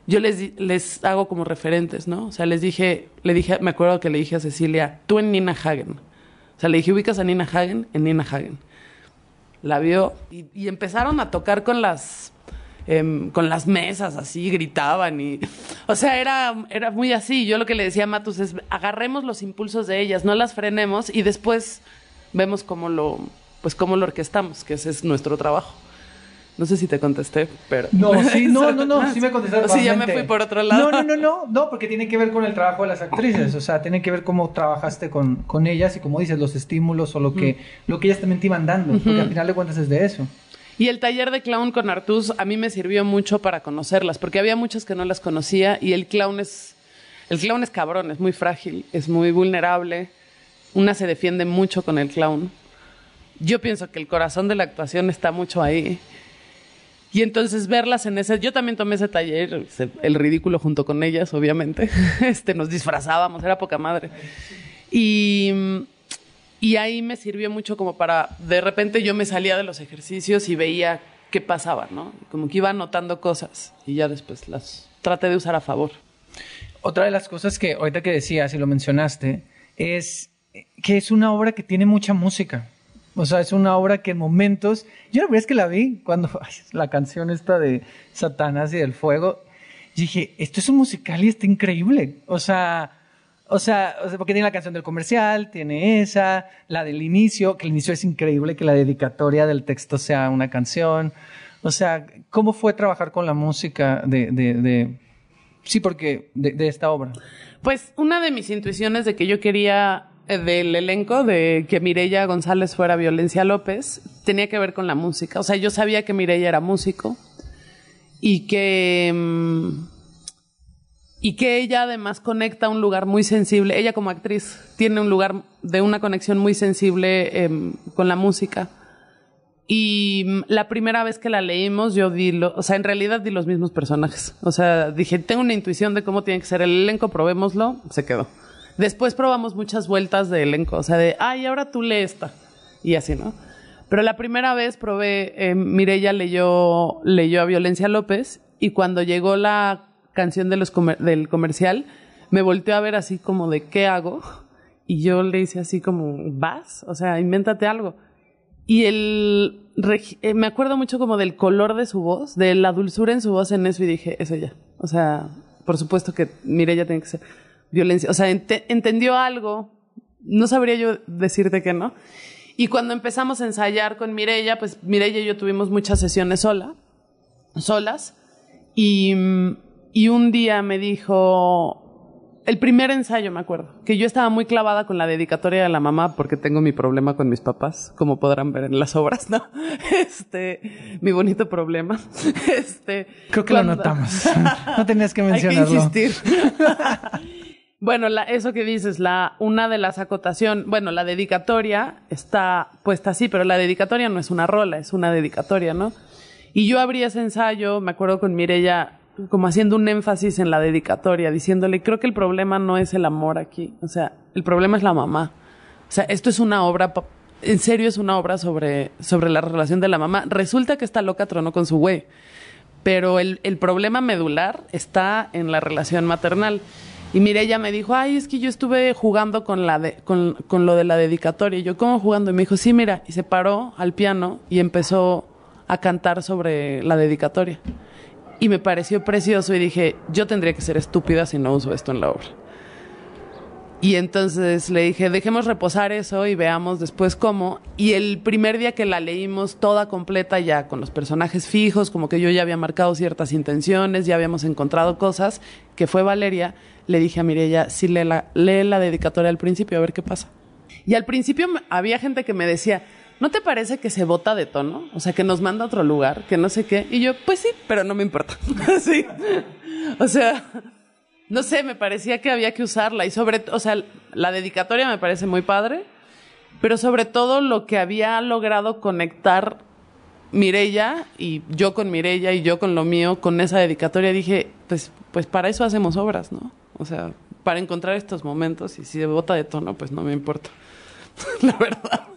yo les, les hago como referentes, ¿no? O sea, les dije, le dije, me acuerdo que le dije a Cecilia, tú en Nina Hagen. O sea, le dije, ubicas a Nina Hagen en Nina Hagen. La vio y, empezaron a tocar con las, em, con las mesas, así, gritaban y, o sea, era, era muy así. Yo lo que le decía a Matus es, agarremos los impulsos de ellas, no las frenemos y después vemos cómo lo, pues cómo lo orquestamos, que ese es nuestro trabajo. No sé si te contesté, pero... No, sí, no, no, no, sí me contestaste. Sí, ya me fui por otro lado. No, no, no, no, no, porque tiene que ver con el trabajo de las actrices, o sea, tiene que ver cómo trabajaste con, con ellas y como dices, los estímulos o lo que, lo que ellas también te iban dando, porque al final de cuentas es de eso. Y el taller de clown con Artús a mí me sirvió mucho para conocerlas, porque había muchas que no las conocía y el clown es, el clown es cabrón, es muy frágil, es muy vulnerable, una se defiende mucho con el clown yo pienso que el corazón de la actuación está mucho ahí. Y entonces verlas en ese, yo también tomé ese taller, el ridículo junto con ellas, obviamente. Este, nos disfrazábamos, era poca madre. Y, y ahí me sirvió mucho como para, de repente yo me salía de los ejercicios y veía qué pasaba, ¿no? Como que iba anotando cosas y ya después las traté de usar a favor. Otra de las cosas que ahorita que decías y lo mencionaste es que es una obra que tiene mucha música. O sea, es una obra que en momentos, yo la verdad es que la vi cuando la canción esta de Satanás y del fuego, dije, esto es un musical y está increíble. O sea, o sea, porque tiene la canción del comercial, tiene esa, la del inicio, que el inicio es increíble, que la dedicatoria del texto sea una canción. O sea, ¿cómo fue trabajar con la música de, de, de sí, porque de, de esta obra? Pues una de mis intuiciones de que yo quería del elenco de que Mireya González fuera Violencia López tenía que ver con la música. O sea, yo sabía que Mireya era músico y que mm, y que ella además conecta un lugar muy sensible. Ella como actriz tiene un lugar de una conexión muy sensible em, con la música. Y mm, la primera vez que la leímos, yo di, lo, o sea, en realidad di los mismos personajes. O sea, dije, tengo una intuición de cómo tiene que ser el elenco, probémoslo, se quedó. Después probamos muchas vueltas de elenco, o sea, de, ay, ahora tú lee esta. Y así, ¿no? Pero la primera vez probé, eh, Mirella leyó, leyó a Violencia López y cuando llegó la canción de los del comercial, me volteó a ver así como de, ¿qué hago? Y yo le hice así como, ¿vas? O sea, invéntate algo. Y el, eh, me acuerdo mucho como del color de su voz, de la dulzura en su voz en eso y dije, es ella. O sea, por supuesto que Mireya tiene que ser violencia. O sea, ent entendió algo, no sabría yo decirte que no. Y cuando empezamos a ensayar con Mireya, pues Mireya y yo tuvimos muchas sesiones sola, solas. Y, y un día me dijo, el primer ensayo, me acuerdo, que yo estaba muy clavada con la dedicatoria de la mamá porque tengo mi problema con mis papás, como podrán ver en las obras, ¿no? Este, mi bonito problema. Este, creo que lo notamos. No tenías que mencionarlo. Hay que insistir. Bueno, la, eso que dices, la, una de las acotación, bueno, la dedicatoria está puesta así, pero la dedicatoria no es una rola, es una dedicatoria, ¿no? Y yo abrí ese ensayo, me acuerdo con Mirella, como haciendo un énfasis en la dedicatoria, diciéndole, creo que el problema no es el amor aquí, o sea, el problema es la mamá. O sea, esto es una obra, en serio es una obra sobre, sobre la relación de la mamá. Resulta que esta loca tronó con su güey, pero el, el problema medular está en la relación maternal. Y mire, ella me dijo, ay, es que yo estuve jugando con, la de, con lo de la dedicatoria. Y yo, ¿cómo jugando? Y me dijo, sí, mira, y se paró al piano y empezó a cantar sobre la dedicatoria y me pareció precioso y dije, yo tendría que ser estúpida si no uso esto en la obra. Y entonces le dije, dejemos reposar eso y veamos después cómo. Y el primer día que la leímos toda completa, ya con los personajes fijos, como que yo ya había marcado ciertas intenciones, ya habíamos encontrado cosas, que fue Valeria, le dije a Mirella, sí, lee la, lee la dedicatoria al principio, a ver qué pasa. Y al principio había gente que me decía, ¿no te parece que se bota de tono? O sea, que nos manda a otro lugar, que no sé qué. Y yo, pues sí, pero no me importa. sí. O sea, no sé, me parecía que había que usarla. Y sobre, o sea, la dedicatoria me parece muy padre, pero sobre todo lo que había logrado conectar Mirella y yo con Mirella y yo con lo mío, con esa dedicatoria, dije, pues, pues para eso hacemos obras, ¿no? O sea, para encontrar estos momentos y si bota de tono, pues no me importa. la verdad.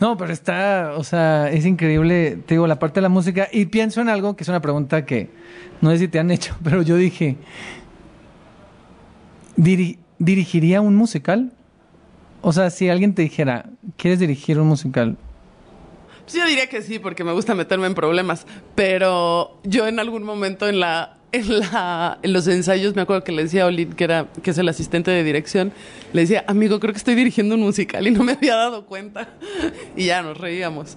No, pero está, o sea, es increíble, te digo, la parte de la música. Y pienso en algo que es una pregunta que no sé si te han hecho, pero yo dije, ¿dirigiría un musical? O sea, si alguien te dijera, ¿quieres dirigir un musical? Pues yo diría que sí, porque me gusta meterme en problemas. Pero yo en algún momento en la en, la, en los ensayos me acuerdo que le decía a Olin, que, era, que es el asistente de dirección, le decía, amigo, creo que estoy dirigiendo un musical y no me había dado cuenta. Y ya nos reíamos.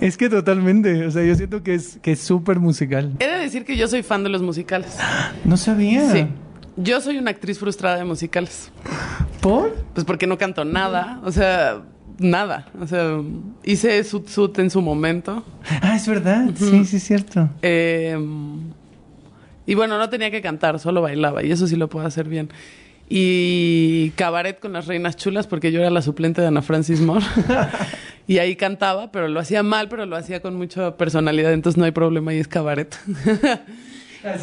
Es que totalmente, o sea, yo siento que es que es súper musical. He de decir que yo soy fan de los musicales. No sabía. Sí. Yo soy una actriz frustrada de musicales. ¿Por? Pues porque no canto nada, o sea, nada. O sea, hice Sut Sut en su momento. Ah, es verdad, sí, sí es cierto. Eh y bueno, no tenía que cantar, solo bailaba y eso sí lo puedo hacer bien. Y cabaret con las reinas chulas porque yo era la suplente de Ana Francis Moore. y ahí cantaba, pero lo hacía mal, pero lo hacía con mucha personalidad, entonces no hay problema y es cabaret.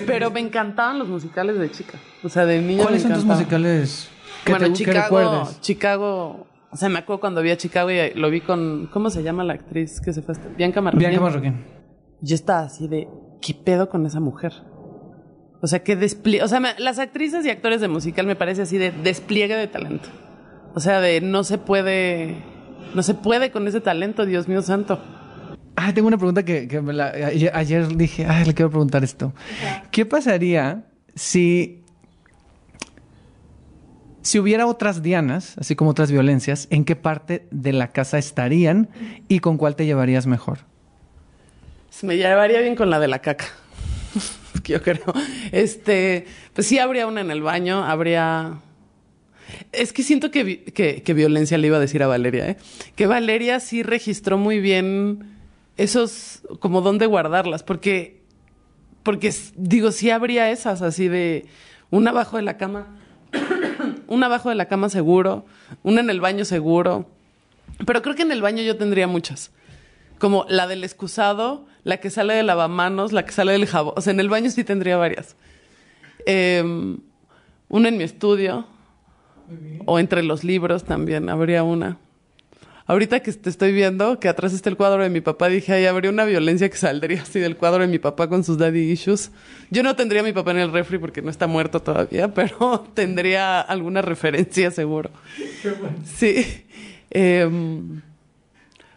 pero me encantaban los musicales de chica. O sea, de niña ¿Cuáles son tus musicales que bueno, Chicago, Chicago, o sea, me acuerdo cuando vi a Chicago y lo vi con ¿cómo se llama la actriz que se fue? Bianca Marroquín. Bianca Marroquín. Yo estaba así de ¿qué pedo con esa mujer? O sea, que despliegue, o sea, me- las actrices y actores de musical me parece así de despliegue de talento. O sea, de no se puede, no se puede con ese talento, Dios mío santo. Ah, tengo una pregunta que, que me la- ayer, ayer dije, ay, le quiero preguntar esto. ¿Qué pasaría si, si hubiera otras Dianas, así como otras violencias, en qué parte de la casa estarían y con cuál te llevarías mejor? Se me llevaría bien con la de la caca. que yo creo. Este, pues sí habría una en el baño, habría. Es que siento que, vi- que, que violencia le iba a decir a Valeria, ¿eh? Que Valeria sí registró muy bien esos, como dónde guardarlas, porque, porque digo, sí habría esas así de una abajo de la cama, una abajo de la cama seguro, una en el baño seguro, pero creo que en el baño yo tendría muchas. Como la del excusado, la que sale del lavamanos, la que sale del jabón. O sea, en el baño sí tendría varias. Eh, una en mi estudio. O entre los libros también habría una. Ahorita que te estoy viendo que atrás está el cuadro de mi papá, dije, ahí habría una violencia que saldría así del cuadro de mi papá con sus daddy issues. Yo no tendría a mi papá en el refri porque no está muerto todavía, pero tendría alguna referencia seguro. Sí. Em,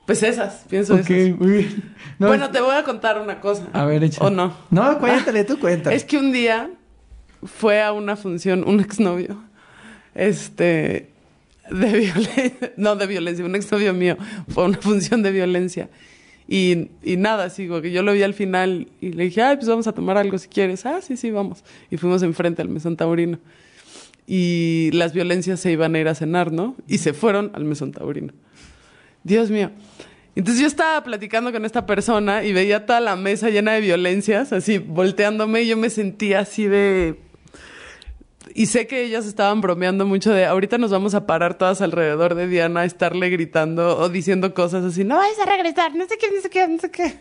pues esas, pienso Ok, esas. muy bien. No, bueno, te voy a contar una cosa. A ver, echa. ¿O no? No, cuéntale, tú cuéntale. Es que un día fue a una función un exnovio, este, de violencia, no de violencia, un exnovio mío, fue una función de violencia. Y, y nada, sigo, que yo lo vi al final y le dije, ay, pues vamos a tomar algo si quieres. Ah, sí, sí, vamos. Y fuimos enfrente al mesón taurino. Y las violencias se iban a ir a cenar, ¿no? Y se fueron al mesón taurino. Dios mío. Entonces yo estaba platicando con esta persona y veía toda la mesa llena de violencias, así volteándome y yo me sentía así de... Y sé que ellas estaban bromeando mucho de ahorita nos vamos a parar todas alrededor de Diana a estarle gritando o diciendo cosas así, no vayas a regresar, no sé qué, no sé qué, no sé qué.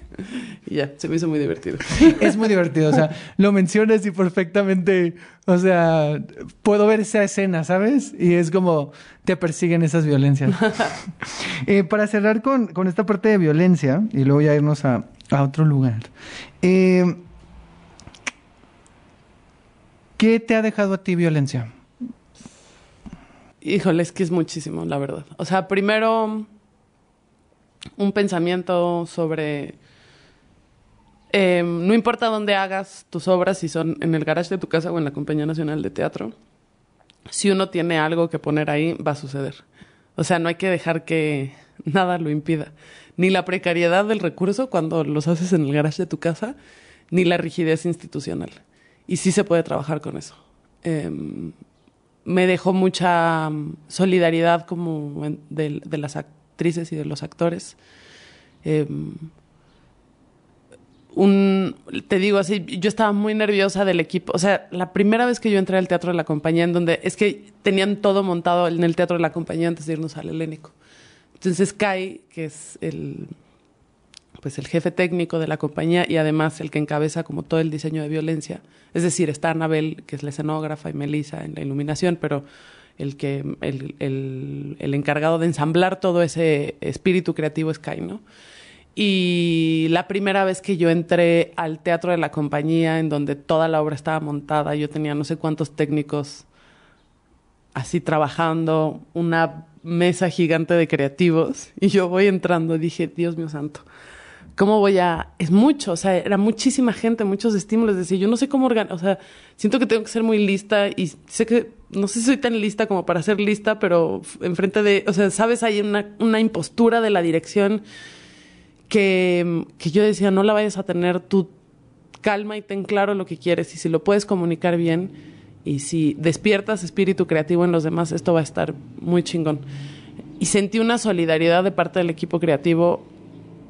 Y ya, se me hizo muy divertido. Es muy divertido, o sea, lo mencionas y perfectamente, o sea, puedo ver esa escena, ¿sabes? Y es como te persiguen esas violencias. Eh, para cerrar con, con esta parte de violencia y luego ya irnos a, a otro lugar. eh, ¿Qué te ha dejado a ti violencia? Híjole, es que es muchísimo, la verdad. O sea, primero un pensamiento sobre eh, no importa dónde hagas tus obras, si son en el garage de tu casa o en la Compañía Nacional de Teatro, si uno tiene algo que poner ahí, va a suceder. O sea, no hay que dejar que nada lo impida. Ni la precariedad del recurso cuando los haces en el garage de tu casa, ni la rigidez institucional. Y sí se puede trabajar con eso. Em, me dejó mucha mm, solidaridad como en- de, de las actrices y de los actores. Em, un, te digo así, yo estaba muy nerviosa del equipo. O sea, la primera vez que yo entré al teatro de la compañía, en donde es que tenían todo montado en el teatro de la compañía antes de irnos al helénico. Entonces Kai, que es el, pues el jefe técnico de la compañía y además el que encabeza como todo el diseño de violencia. Es decir, está Anabel, que es la escenógrafa, y Melissa en la iluminación, pero el que el, el- encargado de ensamblar todo ese espíritu creativo es Kai, ¿no? Y la primera vez que yo entré al teatro de la compañía, en donde toda la obra estaba montada, yo tenía no sé cuántos técnicos así trabajando, una mesa gigante de creativos, y yo voy entrando dije, Dios mío santo, ¿cómo voy a...? Es mucho, o sea, era muchísima gente, muchos estímulos, decía, yo no sé cómo organizar, o sea, siento que tengo que ser muy lista y sé que, no sé si soy tan lista como para ser lista, pero enfrente de, o sea, sabes, hay una, una impostura de la dirección que, que yo decía, no la vayas a tener tú calma y ten claro lo que quieres y si lo puedes comunicar bien y si despiertas espíritu creativo en los demás, esto va a estar muy chingón. Y sentí una solidaridad de parte del equipo creativo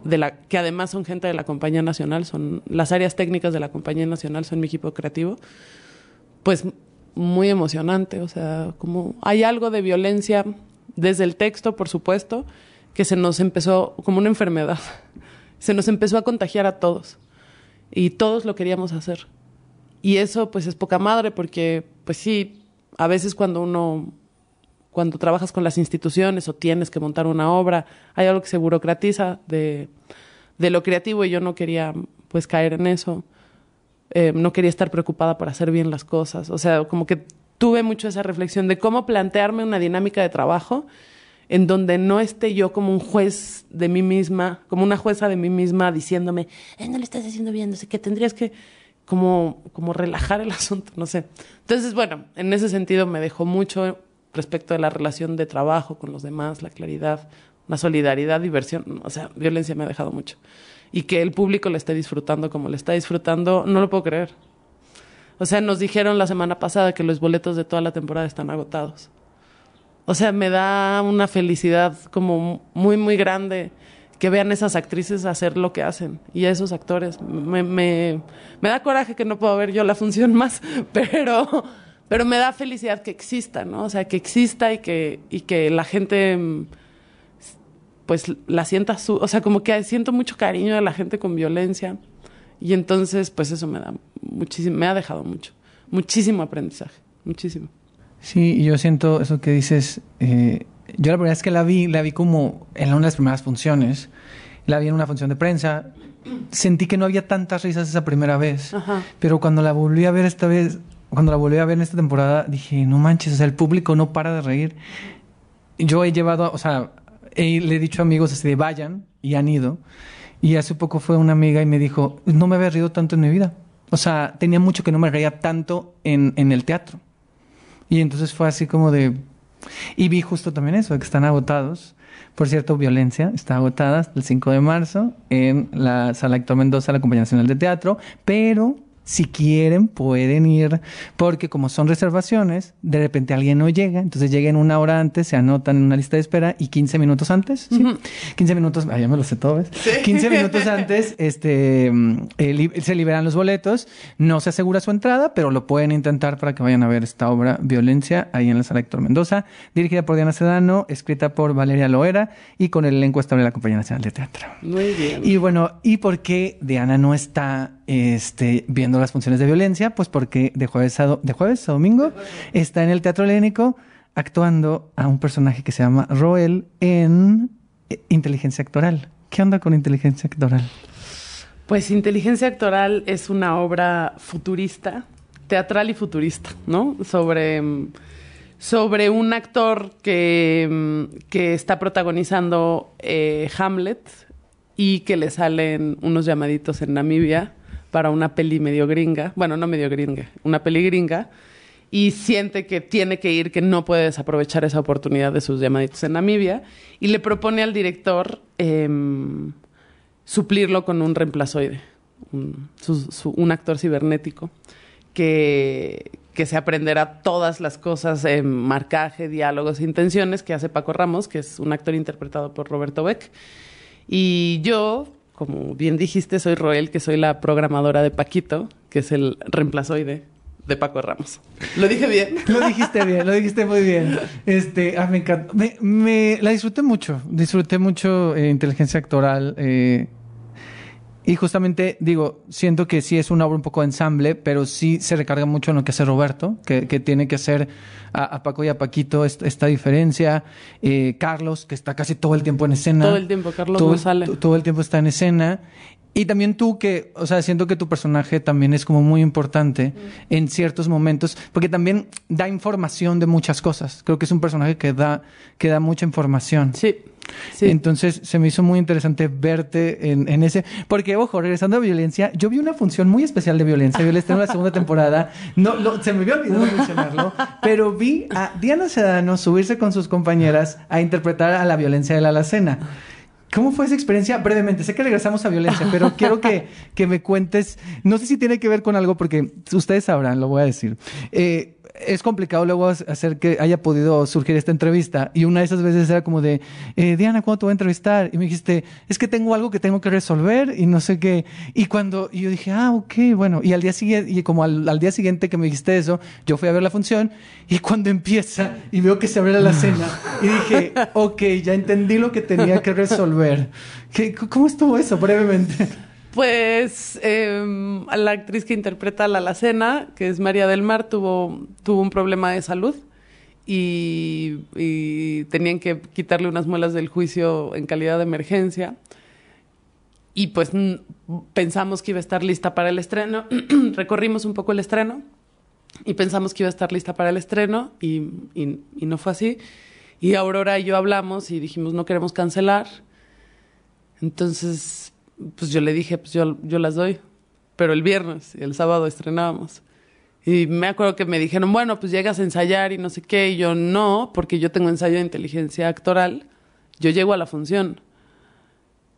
de la que además son gente de la compañía nacional, son las áreas técnicas de la compañía nacional son mi equipo creativo. Pues muy emocionante, o sea, como hay algo de violencia desde el texto, por supuesto, que se nos empezó como una enfermedad. Se nos empezó a contagiar a todos y todos lo queríamos hacer. Y eso pues es poca madre porque pues sí, a veces cuando uno cuando trabajas con las instituciones o tienes que montar una obra, hay algo que se burocratiza de, de lo creativo y yo no quería pues caer en eso. eh, no quería estar preocupada por hacer bien las cosas. O sea, como que tuve mucho esa reflexión de cómo plantearme una dinámica de trabajo en donde no esté yo como un juez de mí misma, como una jueza de mí misma diciéndome, eh, no le estás haciendo bien, no sé qué, tendrías que como, como relajar el asunto, no sé. Entonces, bueno, en ese sentido me dejó mucho respecto de la relación de trabajo con los demás, la claridad, la solidaridad, diversión, o sea, violencia me ha dejado mucho. Y que el público le esté disfrutando como le está disfrutando, no lo puedo creer. O sea, nos dijeron la semana pasada que los boletos de toda la temporada están agotados. O sea, me da una felicidad como muy, muy grande que vean esas actrices hacer lo que hacen y a esos actores. Me, me da coraje que no puedo ver yo la función más, pero, pero me da felicidad que exista, ¿no? O sea, que exista y que, y que la gente pues la sienta su, o sea, como que siento mucho cariño de la gente con violencia y entonces pues eso me da muchísimo, me ha dejado mucho, muchísimo aprendizaje, muchísimo. Sí, yo siento eso que dices, eh, yo la primera vez que la vi, la vi como en una de las primeras funciones. La vi en una función de prensa. Sentí que no había tantas risas esa primera vez. Ajá. Pero cuando la volví a ver esta vez, cuando la volví a ver en esta temporada, dije, no manches, o sea, el público no para de reír. Yo he llevado, o sea, he- le he dicho a amigos así de vayan y han ido. Y hace poco fue una amiga y me dijo, no me había reído tanto en mi vida. O sea, tenía mucho que no me reía tanto en, en el teatro. Y entonces fue así como de... Y vi justo también eso, que están agotados. Por cierto, Violencia está agotada el 5 de marzo en la Sala Héctor Mendoza, la Compañía Nacional de Teatro, pero si quieren pueden ir, porque como son reservaciones, de repente alguien no llega, entonces lleguen una hora antes, se anotan en una lista de espera y 15 minutos antes, ¿sí? 15 minutos, ah, ya me lo sé todo, ¿ves? 15 minutos antes este, mm, eh, li- se liberan los boletos, no se asegura su entrada, pero lo pueden intentar para que vayan a ver esta obra Violencia ahí en la sala Héctor Mendoza, dirigida por Diana Sedano, escrita por Valeria Loera y con el elenco estable de la Compañía Nacional de Teatro. Muy bien. Y bueno, ¿y por qué Diana no está este, viendo las funciones de violencia? Pues porque de jueves a, domingo está en el Teatro Helénico actuando a un personaje que se llama Roel en eh, Inteligencia Actoral. ¿Qué onda con Inteligencia Actoral? Pues Inteligencia Actoral es una obra futurista, teatral y futurista, ¿no? Sobre, mm, sobre un actor que, mm, que está protagonizando eh, Hamlet y que le salen unos llamaditos en Namibia para una peli medio gringa, bueno, no medio gringa, una peli gringa, y siente que tiene que ir, que no puede desaprovechar esa oportunidad de sus llamaditos en Namibia, y le propone al director em, suplirlo con un reemplazoide, un, un actor cibernético que, que se aprenderá todas las cosas en marcaje, diálogos intenciones que hace Paco Ramos, que es un actor interpretado por Roberto Beck. Y yo, como bien dijiste, soy Roel, que soy la programadora de Paquito, que es el reemplazoide de Paco Ramos. ¿Lo dije bien? Lo dijiste bien, lo dijiste muy bien. Este, ah, me encantó. Me, me- la disfruté mucho. Disfruté mucho eh, inteligencia actoral. eh, y justamente, digo, siento que sí es una obra un poco de ensamble, pero sí se recarga mucho en lo que hace Roberto, que, que tiene que hacer a, a Paco y a Paquito esta, esta diferencia. Eh, Carlos, que está casi todo el tiempo en escena. Todo el tiempo, Carlos todo, no sale. to- todo el tiempo está en escena. Y también tú que, o sea, siento que tu personaje también es como muy importante en ciertos momentos, porque también da información de muchas cosas. Creo que es un personaje que da, que da mucha información. Sí. Entonces se me hizo muy interesante verte en, ese. Porque, ojo, regresando a violencia, yo vi una función muy especial de violencia. Violencia en la segunda temporada. No, se me había olvidado mencionarlo. Pero vi a Diana Sedano subirse con sus compañeras a interpretar a la violencia de la alacena. ¿Cómo fue esa experiencia? Brevemente, sé que regresamos a violencia, pero quiero que, que me cuentes. No sé si tiene que ver con algo, porque ustedes sabrán, lo voy a decir. Eh, es complicado luego hacer que haya podido surgir esta entrevista. Y una de esas veces era como de, eh, Diana, ¿cuándo te voy a entrevistar? Y me dijiste, es que tengo algo que tengo que resolver y no sé qué. Y cuando, y yo dije, ah, ok, bueno. Y al día siguiente, y como al, día siguiente que me dijiste eso, yo fui a ver la función y cuando empieza y veo que se abre la cena y dije, ok, ya entendí lo que tenía que resolver. ¿Qué, ¿Cómo estuvo eso brevemente? Pues em, la actriz que interpreta a la alacena, que es María del Mar, tuvo, tuvo un problema de salud y, y tenían que quitarle unas muelas del juicio en calidad de emergencia. y pues pensamos que iba a estar lista para el estreno. Recorrimos un poco el estreno y pensamos que iba a estar lista para el estreno y, no fue así. Y Aurora y yo hablamos y dijimos no queremos cancelar. Entonces, pues yo le dije, pues yo, yo las doy. Pero el viernes y el sábado estrenábamos. Y me acuerdo que me dijeron, bueno, pues llegas a ensayar y no sé qué. Y yo no, porque yo tengo ensayo de inteligencia actoral. Yo llego a la función.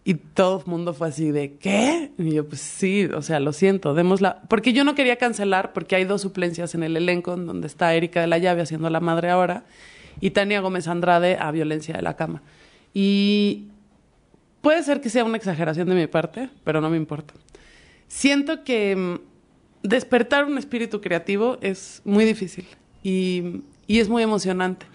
Y todo el mundo fue así de, ¿qué? Y yo, pues sí, o sea, lo siento, démosla. Porque yo no quería cancelar, porque hay dos suplencias en el elenco, donde está Erika de la Llave haciendo la madre ahora, y Tania Gómez Andrade a violencia de la cama. Y puede ser que sea una exageración de mi parte, pero no me importa. Siento que mm, despertar un espíritu creativo es muy difícil y, y es muy emocionante.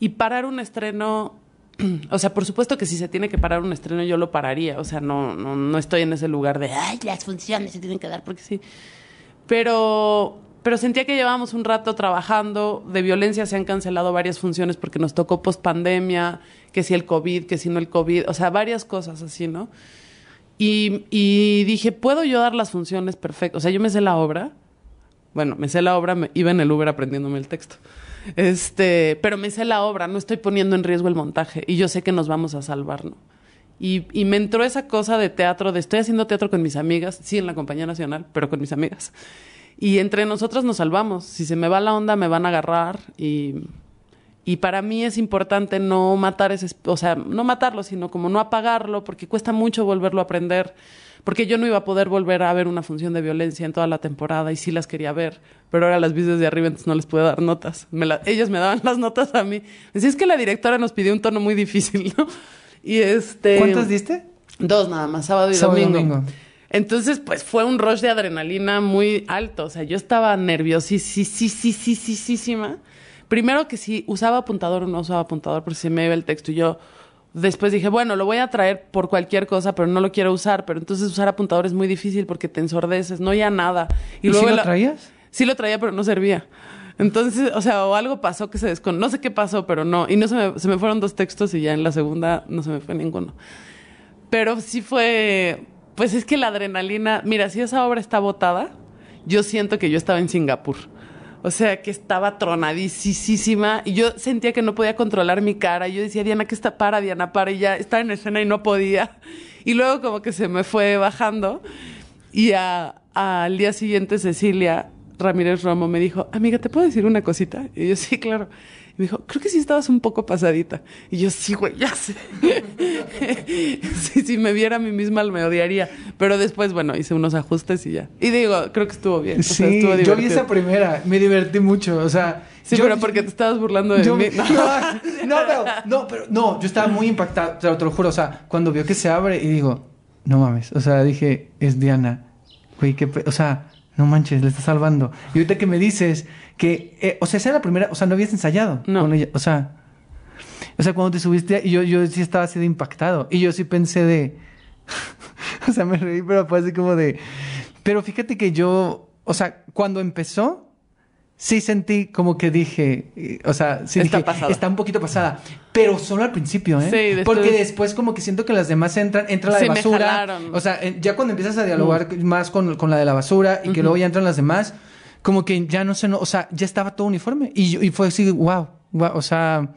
Y parar un estreno o sea, por supuesto que si se tiene que parar un estreno, yo lo pararía. O sea, no, no, no estoy en ese lugar de, ay, las funciones se tienen que dar porque sí. Pero, pero sentía que llevábamos un rato trabajando. De violencia se han cancelado varias funciones porque nos tocó post pandemia, que si el COVID, que si no el COVID, o sea, varias cosas así, ¿no? Y, dije, ¿puedo yo dar las funciones perfectas? O sea, yo me sé la obra. Bueno, me sé la obra, me, iba en el Uber aprendiéndome el texto. Este, pero me sé la obra, no estoy poniendo en riesgo el montaje y yo sé que nos vamos a salvar, ¿no? Y, me entró esa cosa de teatro, de estoy haciendo teatro con mis amigas, sí, en la Compañía Nacional, pero con mis amigas. Y entre nosotras nos salvamos. Si se me va la onda, me van a agarrar. Y, y para mí es importante no matar ese, o sea, no matarlo, sino como no apagarlo, porque cuesta mucho volverlo a aprender porque yo no iba a poder volver a ver una función de violencia en toda la temporada y sí las quería ver, pero ahora las vi desde arriba, entonces no les puedo dar notas. Me ellas me daban las notas a mí. Así es que la directora nos pidió un tono muy difícil, ¿no? Y este... ¿Cuántas diste? Dos nada más, sábado y domingo. Entonces, pues fue un rush de adrenalina muy alto. O sea, yo estaba nerviosísima. Primero que si usaba apuntador o no usaba apuntador, porque se me iba el texto y yo después dije, bueno, lo voy a traer por cualquier cosa, pero no lo quiero usar. Pero entonces usar apuntador es muy difícil porque te ensordeces, no ya nada. ¿Y, luego si lo traías? Sí lo traía, pero no servía. Entonces, o sea, o algo pasó que se descon... No sé qué pasó, pero no. Y no se me, se me fueron dos textos y ya en la segunda no se me fue ninguno. Pero sí fue... Pues es que la adrenalina... Mira, si esa obra está botada, yo siento que yo estaba en Singapur. O sea, que estaba tronadísima y yo sentía que no podía controlar mi cara. Yo decía, Diana, que está para, Diana, para. Y ya estaba en escena y no podía. Y luego como que se me fue bajando. Y al día siguiente Cecilia Ramírez Romo me dijo, amiga, ¿te puedo decir una cosita? Y yo, sí, claro. Y me dijo, creo que sí estabas un poco pasadita. Y yo, sí, güey, ya sé. sí, si me viera a mí misma me odiaría. Pero después, bueno, hice unos ajustes y ya. Y digo, creo que estuvo bien. Sí, yo vi esa primera, me divertí mucho. O sea, Sí, pero porque te estabas burlando de mí. No. no, pero, no, pero, no, yo estaba muy impactado, te lo, te lo juro. O sea, cuando vio que se abre y digo, no mames. O sea, dije, es Diana. Güey, qué, o sea, no manches, le está salvando. Y ahorita que me dices que, eh, o sea, esa era la primera, o sea, no habías ensayado no. con ella, o sea, o sea, cuando te subiste, y yo, yo sí estaba así de impactado, y yo sí pensé de, o sea, me reí, pero fue así como de, pero fíjate que yo, o sea, cuando empezó, sí sentí como que dije, eh, o sea, sí está dije, pasada. está un poquito pasada, pero solo al principio, ¿eh? Sí, después- Porque después como que siento que las demás entran, entra la de basura, o sea, ya cuando empiezas a dialogar más con, con la de la basura y que luego ya entran las demás, como que ya no sé, no, o sea, ya estaba todo uniforme y, yo- y fue así, wow, wow, o sea,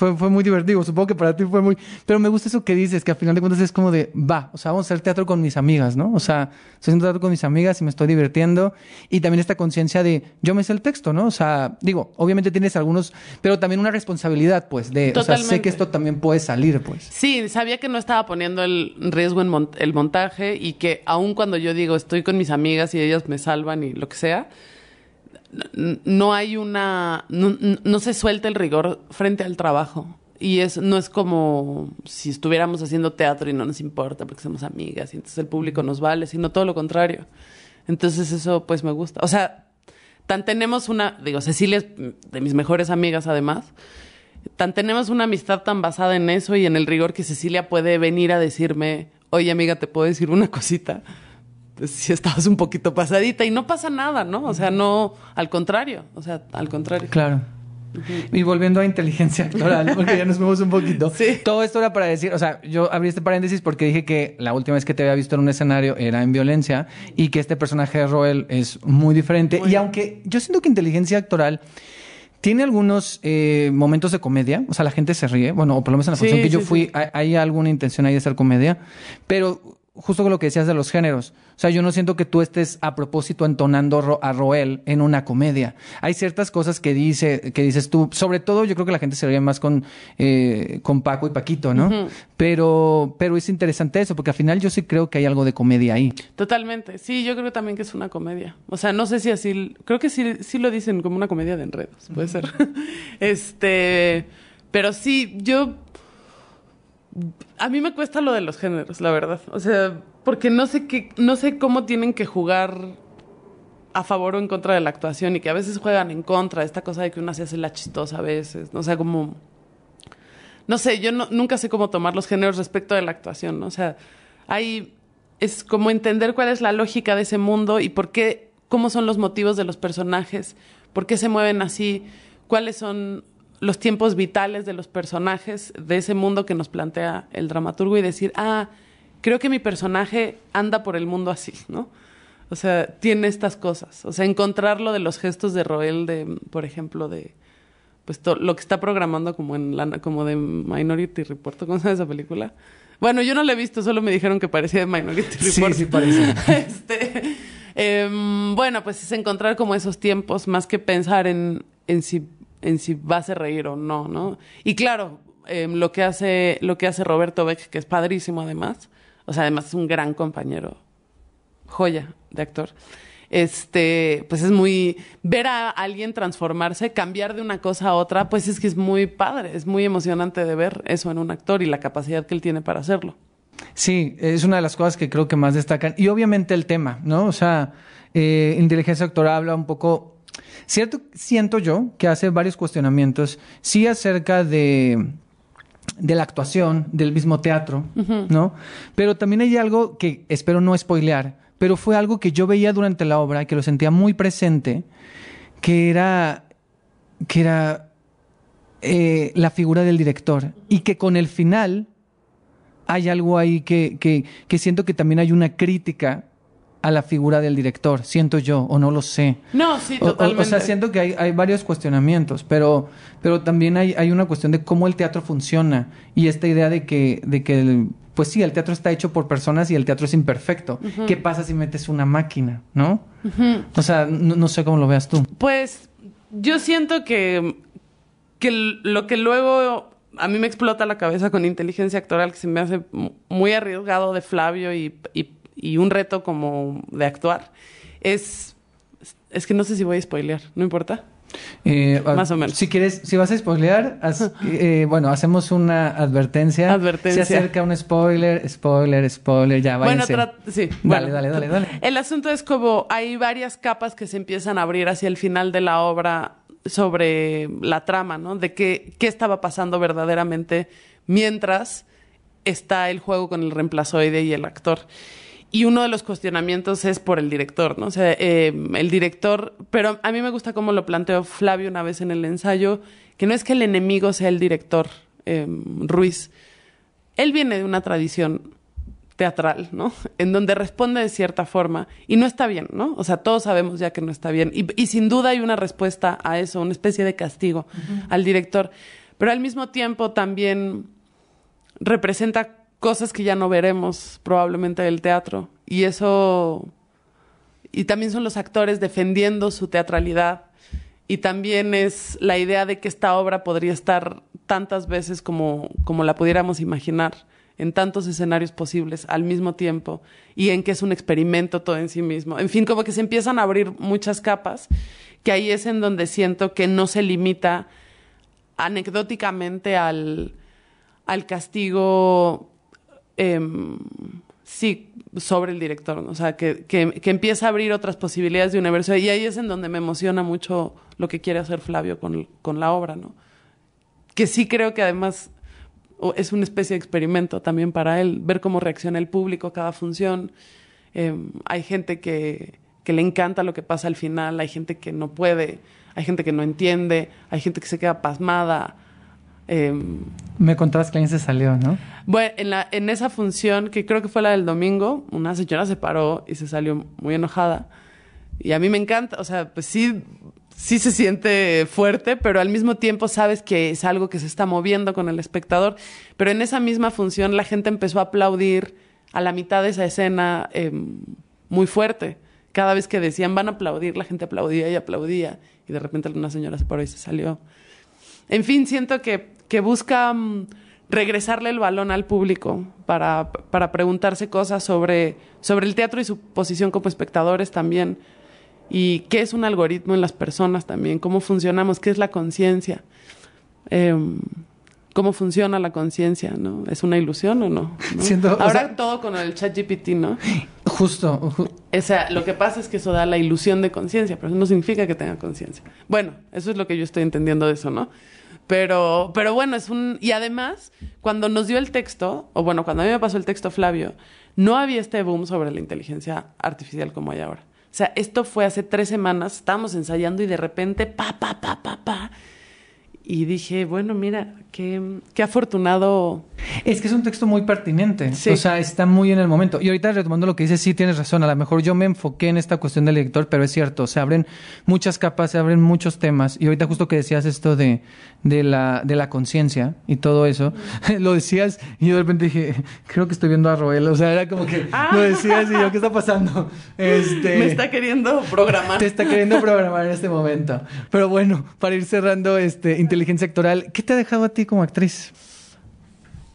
fue, fue muy divertido, supongo que para ti fue muy, pero me gusta eso que dices, que al final de cuentas es como de, va, o sea, vamos a hacer teatro con mis amigas, ¿no? O sea, estoy haciendo teatro con mis amigas y me estoy divirtiendo y también esta conciencia de, yo me sé el texto, ¿no? O sea, digo, obviamente tienes algunos, pero también una responsabilidad, pues, de, o sea, sé que esto también puede salir, pues. Sí, sabía que no estaba poniendo el riesgo en mon- el montaje y que aun cuando yo digo estoy con mis amigas y ellas me salvan y lo que sea, no hay una, no, se suelta el rigor frente al trabajo. Y es, no es como si estuviéramos haciendo teatro y no nos importa porque somos amigas y entonces el público nos vale, sino todo lo contrario. Entonces eso pues me gusta. O sea, tan tenemos una, digo, Cecilia es de mis mejores amigas además, tan tenemos una amistad tan basada en eso y en el rigor que Cecilia puede venir a decirme, oye amiga, ¿te puedo decir una cosita? Si estabas un poquito pasadita y no pasa nada, ¿no? O sea, no, al contrario, o sea, al contrario. Claro. Y volviendo a inteligencia actoral, porque ya nos vemos un poquito. Sí. Todo esto era para decir, o sea, yo abrí este paréntesis porque dije que la última vez que te había visto en un escenario era en violencia y que este personaje de Roel es muy diferente. y aunque yo siento que inteligencia actoral tiene algunos eh, momentos de comedia, o sea, la gente se ríe, bueno, o por lo menos en la Sí, función que yo fui, hay, hay alguna intención ahí de hacer comedia, pero justo con lo que decías de los géneros, o sea, yo no siento que tú estés a propósito entonando a Roel en una comedia. Hay ciertas cosas que dice, que dices tú, sobre todo yo creo que la gente se ríe más con, eh, con Paco y Paquito, ¿no? Pero, pero es interesante eso, porque al final yo sí creo que hay algo de comedia ahí. Totalmente. Sí, yo creo también que es una comedia. O sea, no sé si así. Creo que sí, sí lo dicen como una comedia de enredos. Puede ser. este. Pero sí, yo. A mí me cuesta lo de los géneros, la verdad. O sea, porque no sé qué, no sé cómo tienen que jugar a favor o en contra de la actuación y que a veces juegan en contra, esta cosa de que una se hace la chistosa a veces, o sea, como no sé, yo nunca sé cómo tomar los géneros respecto de la actuación, ¿no? O sea, hay, es como entender cuál es la lógica de ese mundo y por qué, cómo son los motivos de los personajes, por qué se mueven así, cuáles son los tiempos vitales de los personajes de ese mundo que nos plantea el dramaturgo y decir, ah, creo que mi personaje anda por el mundo así, ¿no? O sea, tiene estas cosas. O sea, encontrarlo de los gestos de Roel, de, por ejemplo, de pues lo que está programando como en la, como de Minority Report, ¿cómo se llama esa película? Bueno, yo no la he visto, solo me dijeron que parecía de Minority Sí, Report. sí parece. este, em, bueno, pues es encontrar como esos tiempos más que pensar en, en si en si va a reír o no, ¿no? Y claro, em, lo que hace lo que hace Roberto Beck, que es padrísimo además, o sea, además es un gran compañero, joya de actor. Este, pues es muy ver a alguien transformarse, cambiar de una cosa a otra, pues es que es muy padre, es muy emocionante de ver eso en un actor y la capacidad que él tiene para hacerlo. Sí, es una de las cosas que creo que más destacan. Y obviamente el tema, ¿no? O sea, eh, inteligencia actoral habla un poco. Cierto, siento yo que hace varios cuestionamientos, sí acerca de, de la actuación, del mismo teatro, ¿no? Pero también hay algo que espero no spoilear, pero fue algo que yo veía durante la obra y que lo sentía muy presente, que era, que era eh, la figura del director y que con el final hay algo ahí que, que, que siento que también hay una crítica a la figura del director, siento yo, o no lo sé. No, sí, O- o- totalmente. O, sea, siento que hay, hay varios cuestionamientos, pero, pero también hay, hay una cuestión de cómo el teatro funciona y esta idea de que, de que el- pues sí, el teatro está hecho por personas y el teatro es imperfecto. ¿Qué pasa si metes una máquina, no? O sea, no, no sé cómo lo veas tú. Pues yo siento que, que lo que luego a mí me explota la cabeza con inteligencia actoral, que se me hace mu- muy arriesgado de Flavio y, y- y un reto como de actuar, es, es que no sé si voy a spoilear, ¿no importa? Eh, ah, Más o menos. Si quieres, si vas a spoilear, haz- eh, bueno, hacemos una advertencia. Advertencia. Se acerca un spoiler, spoiler, spoiler, ya Bueno, váyanse. tra- sí. Dale, bueno. dale, dale, dale. El asunto es como hay varias capas que se empiezan a abrir hacia el final de la obra sobre la trama, ¿no? De qué, qué estaba pasando verdaderamente mientras está el juego con el reemplazoide y el actor. Y uno de los cuestionamientos es por el director, ¿no? O sea, eh, el director, pero a mí me gusta cómo lo planteó Flavio una vez en el ensayo, que no es que el enemigo sea el director, eh, Ruiz. Él viene de una tradición teatral, ¿no? En donde responde de cierta forma y no está bien, ¿no? O sea, todos sabemos ya que no está bien y, y sin duda hay una respuesta a eso, una especie de castigo al director, pero al mismo tiempo también representa cosas que ya no veremos probablemente del teatro y eso y también son los actores defendiendo su teatralidad y también es la idea de que esta obra podría estar tantas veces como, como la pudiéramos imaginar, en tantos escenarios posibles al mismo tiempo, y en que es un experimento todo en sí mismo. En fin, como que se empiezan a abrir muchas capas, que ahí es en donde siento que no se limita anecdóticamente al, al castigo em, sí, sobre el director, ¿no? o sea, que, que, que empieza a abrir otras posibilidades de universo y ahí es en donde me emociona mucho lo que quiere hacer Flavio con, con la obra, ¿no? Que sí creo que además es una especie de experimento también para él, ver cómo reacciona el público a cada función. Eh, hay gente que que le encanta lo que pasa al final, hay gente que no puede, hay gente que no entiende, hay gente que se queda pasmada. Em, Me contabas que alguien se salió, ¿no? bueno, en, la, en esa función, que creo que fue la del domingo, una señora se paró y se salió muy enojada. Y a mí me encanta, o sea, pues sí, sí se siente fuerte, pero al mismo tiempo sabes que es algo que se está moviendo con el espectador. Pero en esa misma función la gente empezó a aplaudir a la mitad de esa escena em, muy fuerte. Cada vez que decían van a aplaudir, la gente aplaudía y aplaudía. Y de repente una señora se paró y se salió. En fin, siento que, que busca mm, regresarle el balón al público para, para preguntarse cosas sobre, sobre el teatro y su posición como espectadores también. Y qué es un algoritmo en las personas también, cómo funcionamos, qué es la conciencia. Em, cómo funciona la conciencia, ¿no? ¿Es una ilusión o no? ¿No? Siento- o Ahora sea- todo con el chat GPT, ¿no? Justo. ju- O sea, lo que pasa es que eso da la ilusión de conciencia, pero eso no significa que tenga conciencia. Bueno, eso es lo que yo estoy entendiendo de eso, ¿no? Pero, pero bueno, es un... Y además, cuando nos dio el texto, o bueno, cuando a mí me pasó el texto Flavio, no había este boom sobre la inteligencia artificial como hay ahora. O sea, esto fue hace tres semanas, estábamos ensayando y de repente, pa, pa, pa, pa, pa. Y dije, bueno, mira, qué, qué afortunado Es que es un texto muy pertinente. Sí. O sea, está muy en el momento. Y ahorita retomando lo que dices, sí tienes razón. A lo mejor yo me enfoqué en esta cuestión del lector, pero es cierto. Se abren muchas capas, se abren muchos temas. Y ahorita justo que decías esto de, de la, de la conciencia y todo eso, lo decías y yo de repente dije, creo que estoy viendo a Roel. O sea, era como que Ah. lo decías y yo, ¿qué está pasando? Este... me está queriendo programar. Te está queriendo programar en este momento. Pero bueno, para ir cerrando este inteligencia actoral, ¿qué te ha dejado a ti como actriz?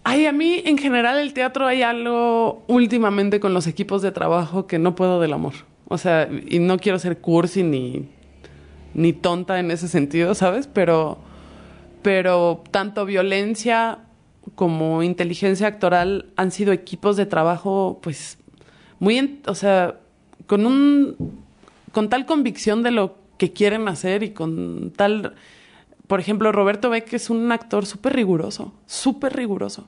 Ay, a mí en general el teatro hay algo últimamente con los equipos de trabajo que no puedo del amor. O sea, y no quiero ser cursi ni, ni tonta en ese sentido, ¿sabes? Pero, pero tanto violencia como inteligencia actoral han sido equipos de trabajo, pues, muy, o sea, con un, con tal convicción de lo que quieren hacer y con tal, por ejemplo, Roberto Beck es un actor súper riguroso, súper riguroso,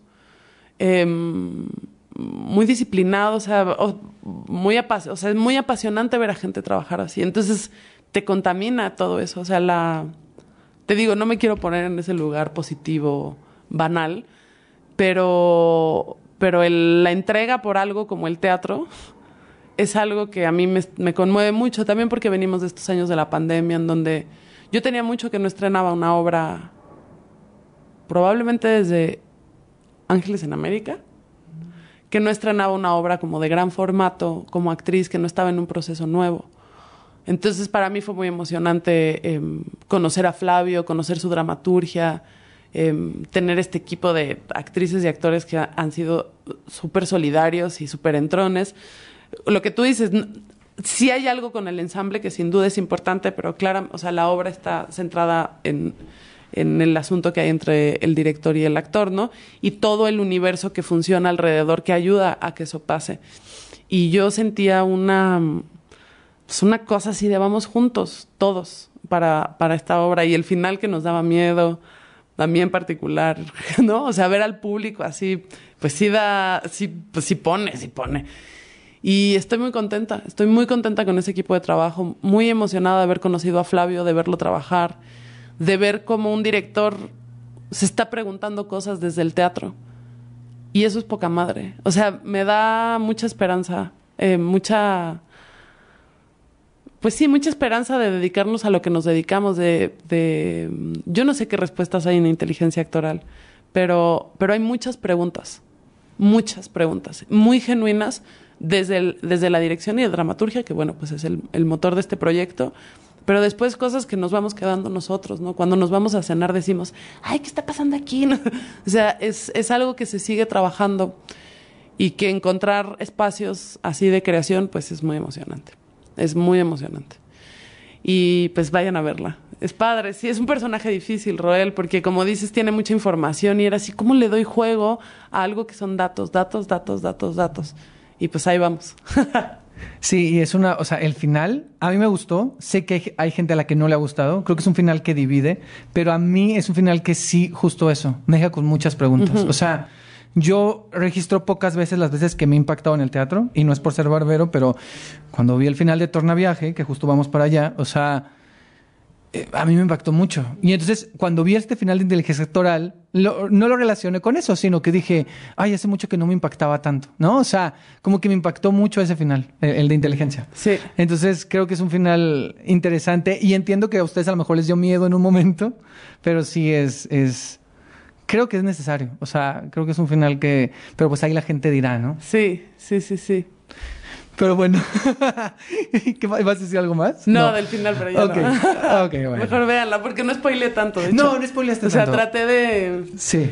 Em, muy disciplinado, o sea, muy, o sea, es muy apasionante ver a gente trabajar así. Entonces te contamina todo eso, o sea, la, te digo, no me quiero poner en ese lugar positivo, banal, pero, pero el- la entrega por algo como el teatro es algo que a mí me conmueve mucho, también porque venimos de estos años de la pandemia en donde yo tenía mucho que no estrenaba una obra, probablemente desde Ángeles en América, que no estrenaba una obra como de gran formato, como actriz, que no estaba en un proceso nuevo. Entonces para mí fue muy emocionante em, conocer a Flavio, conocer su dramaturgia, em, tener este equipo de actrices y actores que ha- han sido súper solidarios y súper entrones. Lo que tú dices, sí hay algo con el ensamble que sin duda es importante, pero claro, o sea, la obra está centrada en, en el asunto que hay entre el director y el actor, ¿no? Y todo el universo que funciona alrededor que ayuda a que eso pase. Y yo sentía una pues una cosa así de vamos juntos, todos, para, para esta obra. Y el final que nos daba miedo, a mí en particular, ¿no? O sea, ver al público así, pues sí da, sí, pues sí pone, sí pone. Y estoy muy contenta, estoy muy contenta con ese equipo de trabajo, muy emocionada de haber conocido a Flavio, de verlo trabajar, de ver cómo un director se está preguntando cosas desde el teatro. Y eso es poca madre. O sea, me da mucha esperanza, eh, mucha pues sí, mucha esperanza de dedicarnos a lo que nos dedicamos, de, de yo no sé qué respuestas hay en inteligencia actoral, pero, pero hay muchas preguntas, muchas preguntas, muy genuinas desde, desde la dirección y la dramaturgia, que bueno, pues es el, el motor de este proyecto, pero después cosas que nos vamos quedando nosotros, ¿no? Cuando nos vamos a cenar decimos, ay, ¿qué está pasando aquí? o sea, es, es algo que se sigue trabajando y que encontrar espacios así de creación, pues es muy emocionante. Es muy emocionante. Y pues vayan a verla. Es padre, sí, es un personaje difícil, Roel, porque como dices, tiene mucha información y era así, ¿cómo le doy juego a algo que son datos, datos, datos, datos, datos? Y pues ahí vamos. Sí, y es una, o sea, el final a mí me gustó, sé que hay, hay gente a la que no le ha gustado, creo que es un final que divide, pero a mí es un final que sí, justo eso, me deja con muchas preguntas. O sea, yo registro pocas veces las veces que me he impactado en el teatro, y no es por ser barbero, pero cuando vi el final de Tornaviaje, que justo vamos para allá, o sea, eh, a mí me impactó mucho. Y entonces, cuando vi este final de inteligencia actoral, lo- no lo relacioné con eso, sino que dije, ay, hace mucho que no me impactaba tanto, ¿no? O sea, como que me impactó mucho ese final, el, el de inteligencia. Sí. Entonces, creo que es un final interesante y entiendo que a ustedes a lo mejor les dio miedo en un momento, pero sí es, es, creo que es necesario. O sea, creo que es un final que, pero pues ahí la gente dirá, ¿no? Sí, sí, sí, sí. Pero bueno, ¿Qué va- ¿vas a decir algo más? No, del final, pero ya Ok, no. ok, bueno. Mejor véanla, porque no spoileé tanto. de hecho. No, no spoileaste O sea, tanto. traté de, Sí.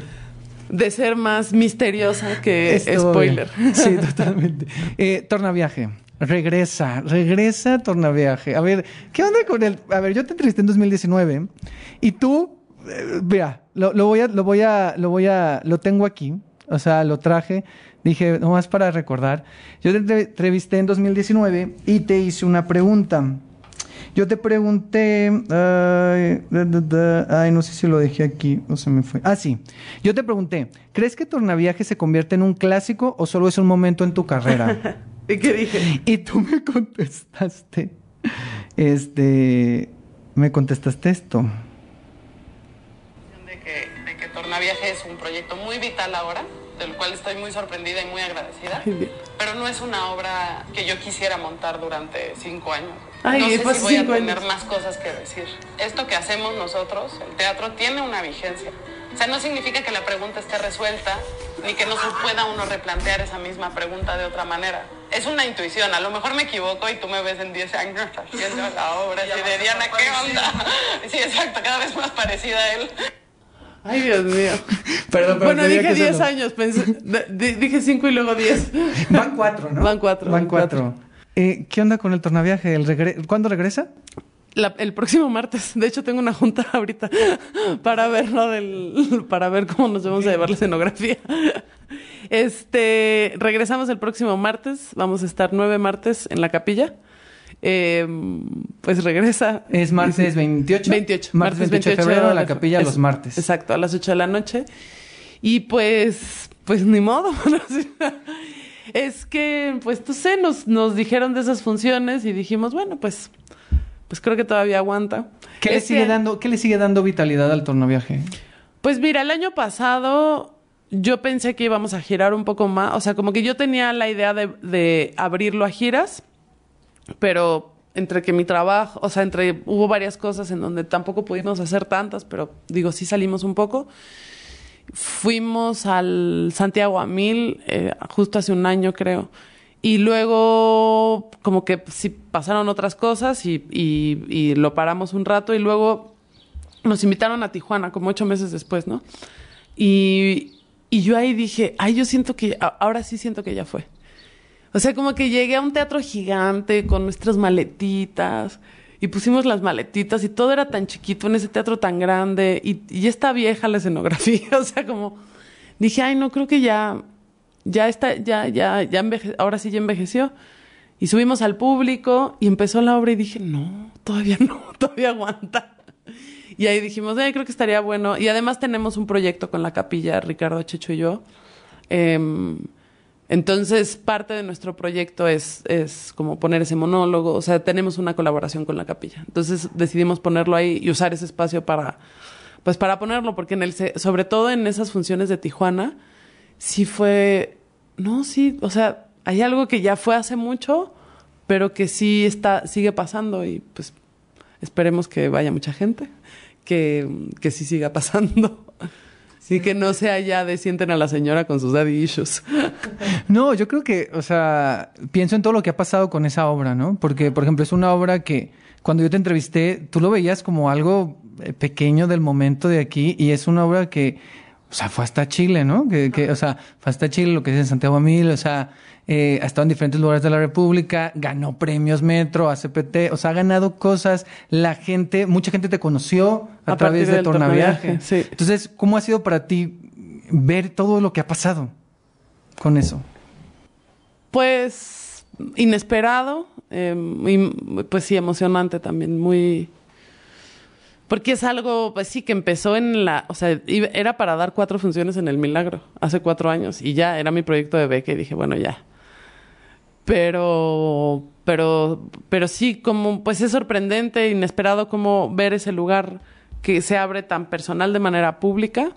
de ser más misteriosa que spoiler. Sí, totalmente. Eh, tornaviaje. Regresa, regresa Tornaviaje. A ver, ¿qué onda con el...? A ver, yo te entrevisté en 2019 y tú, eh, mira, lo, lo voy a, lo voy a, lo voy a, lo tengo aquí. O sea, lo traje. Dije, nomás para recordar. Yo te entre- entrevisté en 2019 y te hice una pregunta. Yo te pregunté, ay, da, da, da, ay, no sé si lo dejé aquí, no se me fue. Ah, sí. Yo te pregunté, ¿crees que Tornaviaje se convierte en un clásico o solo es un momento en tu carrera? ¿Y qué dije? y tú me contestaste, este, me contestaste esto. de que, Tornaviaje es un proyecto muy vital ahora, del cual estoy muy sorprendida y muy agradecida. Ay. Pero no es una obra que yo quisiera montar durante cinco años. Ay, no sé pues si voy a tener años. más cosas que decir. Esto que hacemos nosotros, el teatro, tiene una vigencia. O sea, no significa que la pregunta esté resuelta, ni que no se pueda uno replantear esa misma pregunta de otra manera. Es una intuición, a lo mejor me equivoco y tú me ves en 10 años haciendo la obra así de Diana, ¿qué onda? Sí, exacto, cada vez más parecida a él. Ay, Dios mío. Perdón, bueno, dije 10 años, pensé, dije 5 y luego 10. Van cuatro, ¿no? Van cuatro, Van van cuatro. Eh, ¿Qué onda con el Tornaviaje? El regre- ¿Cuándo regresa? La- el próximo martes. De hecho, tengo una junta ahorita para ver lo del, para ver cómo nos vamos a llevar la escenografía. Este, regresamos el próximo martes. Vamos a estar nueve martes en la capilla. Eh, pues regresa. Es martes 28. 28. Martes 28 de febrero en la capilla es- los martes. Exacto, a las 8 de la noche. Y pues, pues ni modo. es que, pues, no sé, nos, nos dijeron de esas funciones y dijimos, bueno, pues, pues creo que todavía aguanta. ¿Qué, le sigue que- dando, ¿Qué le sigue dando vitalidad al Tornaviaje? Pues mira, el año pasado yo pensé que íbamos a girar un poco más. O sea, como que yo tenía la idea de, de abrirlo a giras, pero entre que mi trabajo, o sea, entre hubo varias cosas en donde tampoco pudimos hacer tantas, pero digo, sí salimos un poco. Fuimos al Santiago a Mil eh, justo hace un año, creo. Y luego, como que sí pasaron otras cosas y, y- y lo paramos un rato. Y luego nos invitaron a Tijuana, como ocho meses después, ¿no? Y, y yo ahí dije, ay, yo siento que, ahora sí siento que ya fue. O sea, como que llegué a un teatro gigante con nuestras maletitas y pusimos las maletitas y todo era tan chiquito en ese teatro tan grande y, y está vieja la escenografía. O sea, como dije, ay, no, creo que ya, ya está, ya, ya, ya enveje- ahora sí ya envejeció. Y subimos al público y empezó la obra y dije, no, todavía no, todavía aguanta. Y ahí dijimos, eh, creo que estaría bueno. Y además tenemos un proyecto con la capilla, Ricardo Checho y yo. Em, entonces, parte de nuestro proyecto es, es como poner ese monólogo. O sea, tenemos una colaboración con la capilla. Entonces decidimos ponerlo ahí y usar ese espacio para, pues para ponerlo, porque en el, sobre todo en esas funciones de Tijuana, sí fue, no, sí, o sea, hay algo que ya fue hace mucho, pero que sí está, sigue pasando y pues esperemos que vaya mucha gente, que, que sí siga pasando. Sí, que no sea ya de sienten a la señora con sus daddy issues. No, yo creo que, o sea, pienso en todo lo que ha pasado con esa obra, ¿no? Porque, por ejemplo, es una obra que cuando yo te entrevisté, tú lo veías como algo eh, pequeño del momento de aquí y es una obra que, o sea, fue hasta Chile, ¿no? Que, que, o sea, fue hasta Chile, lo que es en Santiago Amil, o sea, eh, ha estado en diferentes lugares de la República, ganó premios Metro, ACPT, o sea, ha ganado cosas, la gente, mucha gente te conoció a, A través de Tornaviaje. Tornaviaje, sí. Entonces, ¿cómo ha sido para ti ver todo lo que ha pasado con eso? Pues inesperado, eh, y, pues sí, emocionante también, muy, Porque es algo, pues sí, que empezó en la, o sea, iba- era para dar cuatro funciones en El Milagro, hace cuatro años, y ya, era mi proyecto de beca, y dije, bueno, ya. Pero, pero, pero sí, como, pues es sorprendente, inesperado como ver ese lugar que se abre tan personal de manera pública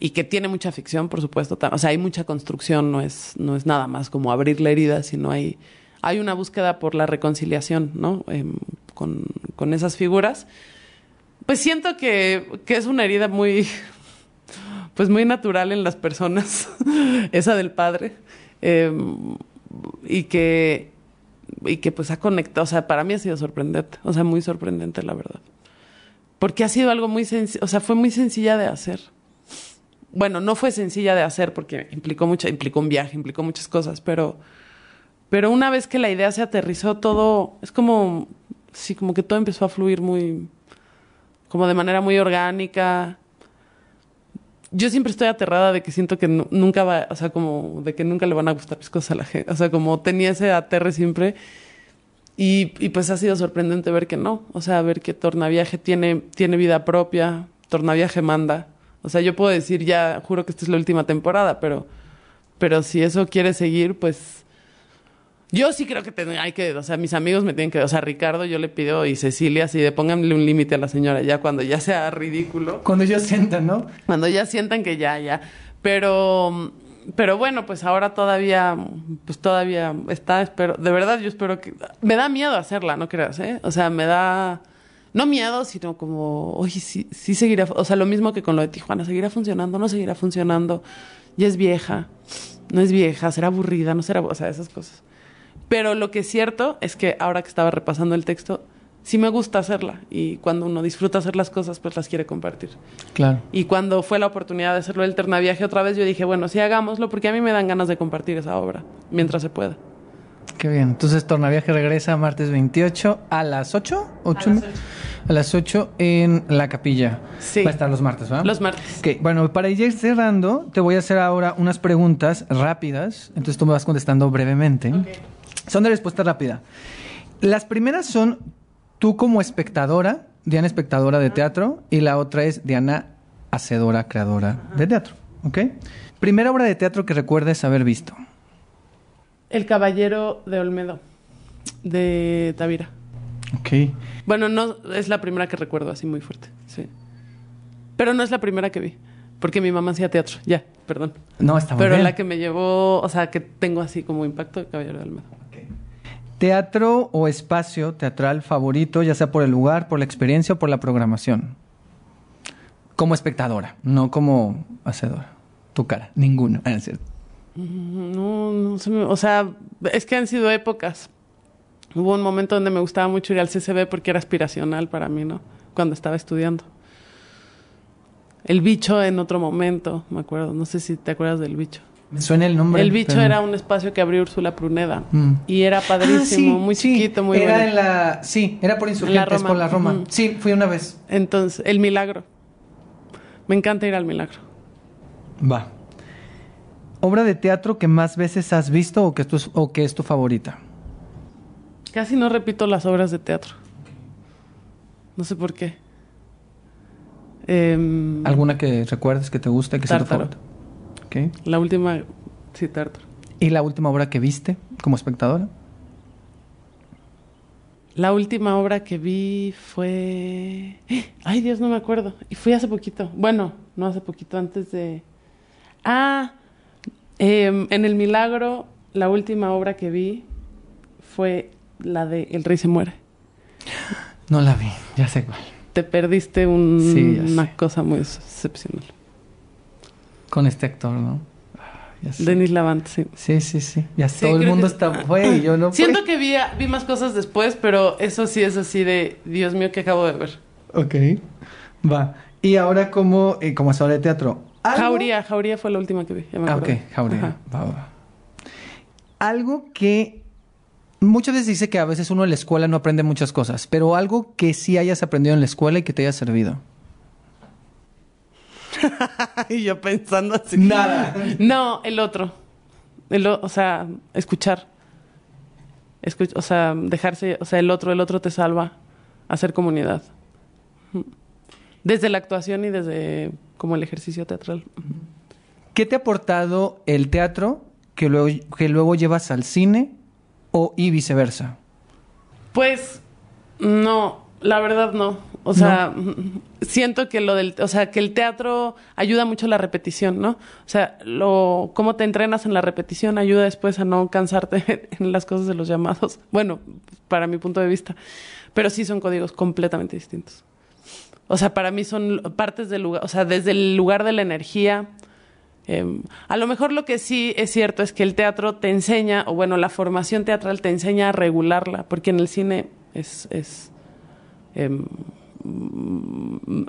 y que tiene mucha ficción, por supuesto. O sea, hay mucha construcción, no es, no es nada más como abrir la herida, sino hay, hay una búsqueda por la reconciliación, ¿no? Em, con, con esas figuras. Pues siento que, que es una herida muy, pues muy natural en las personas, esa del padre, em, y que, y que pues ha conectado, o sea, para mí ha sido sorprendente, o sea, muy sorprendente, la verdad. Porque ha sido algo muy sencillo, o sea, fue muy sencilla de hacer. Bueno, no fue sencilla de hacer porque implicó mucha, implicó un viaje, implicó muchas cosas, pero, pero una vez que la idea se aterrizó, todo, es como, sí, como que todo empezó a fluir muy, como de manera muy orgánica. Yo siempre estoy aterrada de que siento que nu- nunca va, o sea, como de que nunca le van a gustar mis cosas a la gente. O sea, como tenía ese aterre siempre. Y, y pues ha sido sorprendente ver que no. O sea, ver que Tornaviaje tiene, tiene vida propia, Tornaviaje manda. O sea, yo puedo decir ya, juro que esta es la última temporada, pero, pero si eso quiere seguir, pues yo sí creo que ten- hay que, o sea, mis amigos me tienen que, o sea, Ricardo yo le pido y Cecilia así de pónganle un límite a la señora ya cuando ya sea ridículo, Cuando ellos sientan, ¿no? cuando ya sientan que ya, ya. Pero, pero bueno, pues ahora todavía, pues todavía está, espero, de verdad yo espero que, me da miedo hacerla, no creas, ¿eh? O sea, me da, no miedo, sino como, oye, sí, sí seguirá, o sea, lo mismo que con lo de Tijuana, seguirá funcionando, no seguirá funcionando, ya es vieja, no es vieja, será aburrida, no será, o sea, esas cosas. Pero lo que es cierto es que ahora que estaba repasando el texto, sí me gusta hacerla y cuando uno disfruta hacer las cosas, pues las quiere compartir. Claro. Y cuando fue la oportunidad de hacerlo el Ternaviaje otra vez, yo dije, bueno, sí hagámoslo porque a mí me dan ganas de compartir esa obra mientras se pueda. Qué bien. Entonces, Tornaviaje regresa martes 28 a las 8. ¿Ocho? A las ocho. A las 8 en la capilla. Sí. Va a estar los martes, ¿verdad? Los martes. Ok, bueno, para ir cerrando, te voy a hacer ahora unas preguntas rápidas. Entonces tú me vas contestando brevemente. Son de respuesta rápida. Las primeras son tú como espectadora, Diana espectadora de teatro, y la otra es Diana hacedora, creadora de teatro. ¿Ok? Primera obra de teatro que recuerdes haber visto. El Caballero de Olmedo, de Tavira. Ok. Bueno, no es la primera que recuerdo así muy fuerte, sí. Pero no es la primera que vi, porque mi mamá hacía teatro, ya, perdón. No, está muy Pero bien. la que me llevó, o sea, que tengo así como impacto, el Caballero de Olmedo. Teatro o espacio teatral favorito, ya sea por el lugar, por la experiencia o por la programación. Como espectadora, no como hacedora. Tu cara, ninguno. Ah, cierto. No, no se o sea, es que han sido épocas. Hubo un momento donde me gustaba mucho ir al CCB porque era aspiracional para mí, ¿no? Cuando estaba estudiando. El bicho en otro momento, me acuerdo. No sé si te acuerdas del bicho. Me suena el nombre. El bicho pero- era un espacio que abrió Úrsula Pruneda. Mm. Y era padrísimo, Ah, sí, muy sí. chiquito, muy Era bonito. en la... Sí, era por Insurgentes, por la Roma. Sí, fui una vez. Entonces, el milagro. Me encanta ir al milagro. Va. ¿Obra de teatro que más veces has visto o que, es tu, o que es tu favorita? Casi no repito las obras de teatro. No sé por qué. Em, ¿Alguna que recuerdes que te guste, que sea tu favorita? Ok. La última, sí, Tártaro. ¿Y la última obra que viste como espectadora? La última obra que vi fue... Ay, Dios, no me acuerdo. Y fui hace poquito. Bueno, no hace poquito, antes de... Ah, em, en El Milagro, la última obra que vi fue la de El Rey se muere. No la vi, ya sé cuál. Te perdiste un- Sí, ya una sé. cosa muy excepcional. Con este actor, ¿no? Denis Lavant, sí. Sí, sí, sí. Ya Sí, todo el mundo que- está fue y yo no. Siento que vi, vi más cosas después, pero eso sí es así de, Dios mío, que acabo de ver. Ok. Va. Y ahora como, eh, como de teatro. ¿algo- Jauría, Jauría fue la última que vi. ya me Ah, acuerdo. ok, Jauría. Ajá. Va, va, va. Algo que muchas veces dice que a veces uno en la escuela no aprende muchas cosas, pero algo que sí hayas aprendido en la escuela y que te haya servido. y yo pensando así. Nada. No, el otro. El, o sea, escuchar. Escuch- o sea, dejarse, o sea, el otro, el otro te salva. Hacer comunidad. Desde la actuación y desde como el ejercicio teatral. ¿Qué te ha aportado el teatro que luego, que luego llevas al cine o y viceversa? Pues no, la verdad no. O sea, siento que lo del, o sea, que el teatro ayuda mucho a la repetición, ¿no? O sea, lo, cómo te entrenas en la repetición ayuda después a no cansarte en las cosas de los llamados. Bueno, para mi punto de vista. Pero sí son códigos completamente distintos. O sea, para mí son partes del lugar, o sea, desde el lugar de la energía. Em, a lo mejor lo que sí es cierto es que el teatro te enseña, o bueno, la formación teatral te enseña a regularla, porque en el cine es, es em,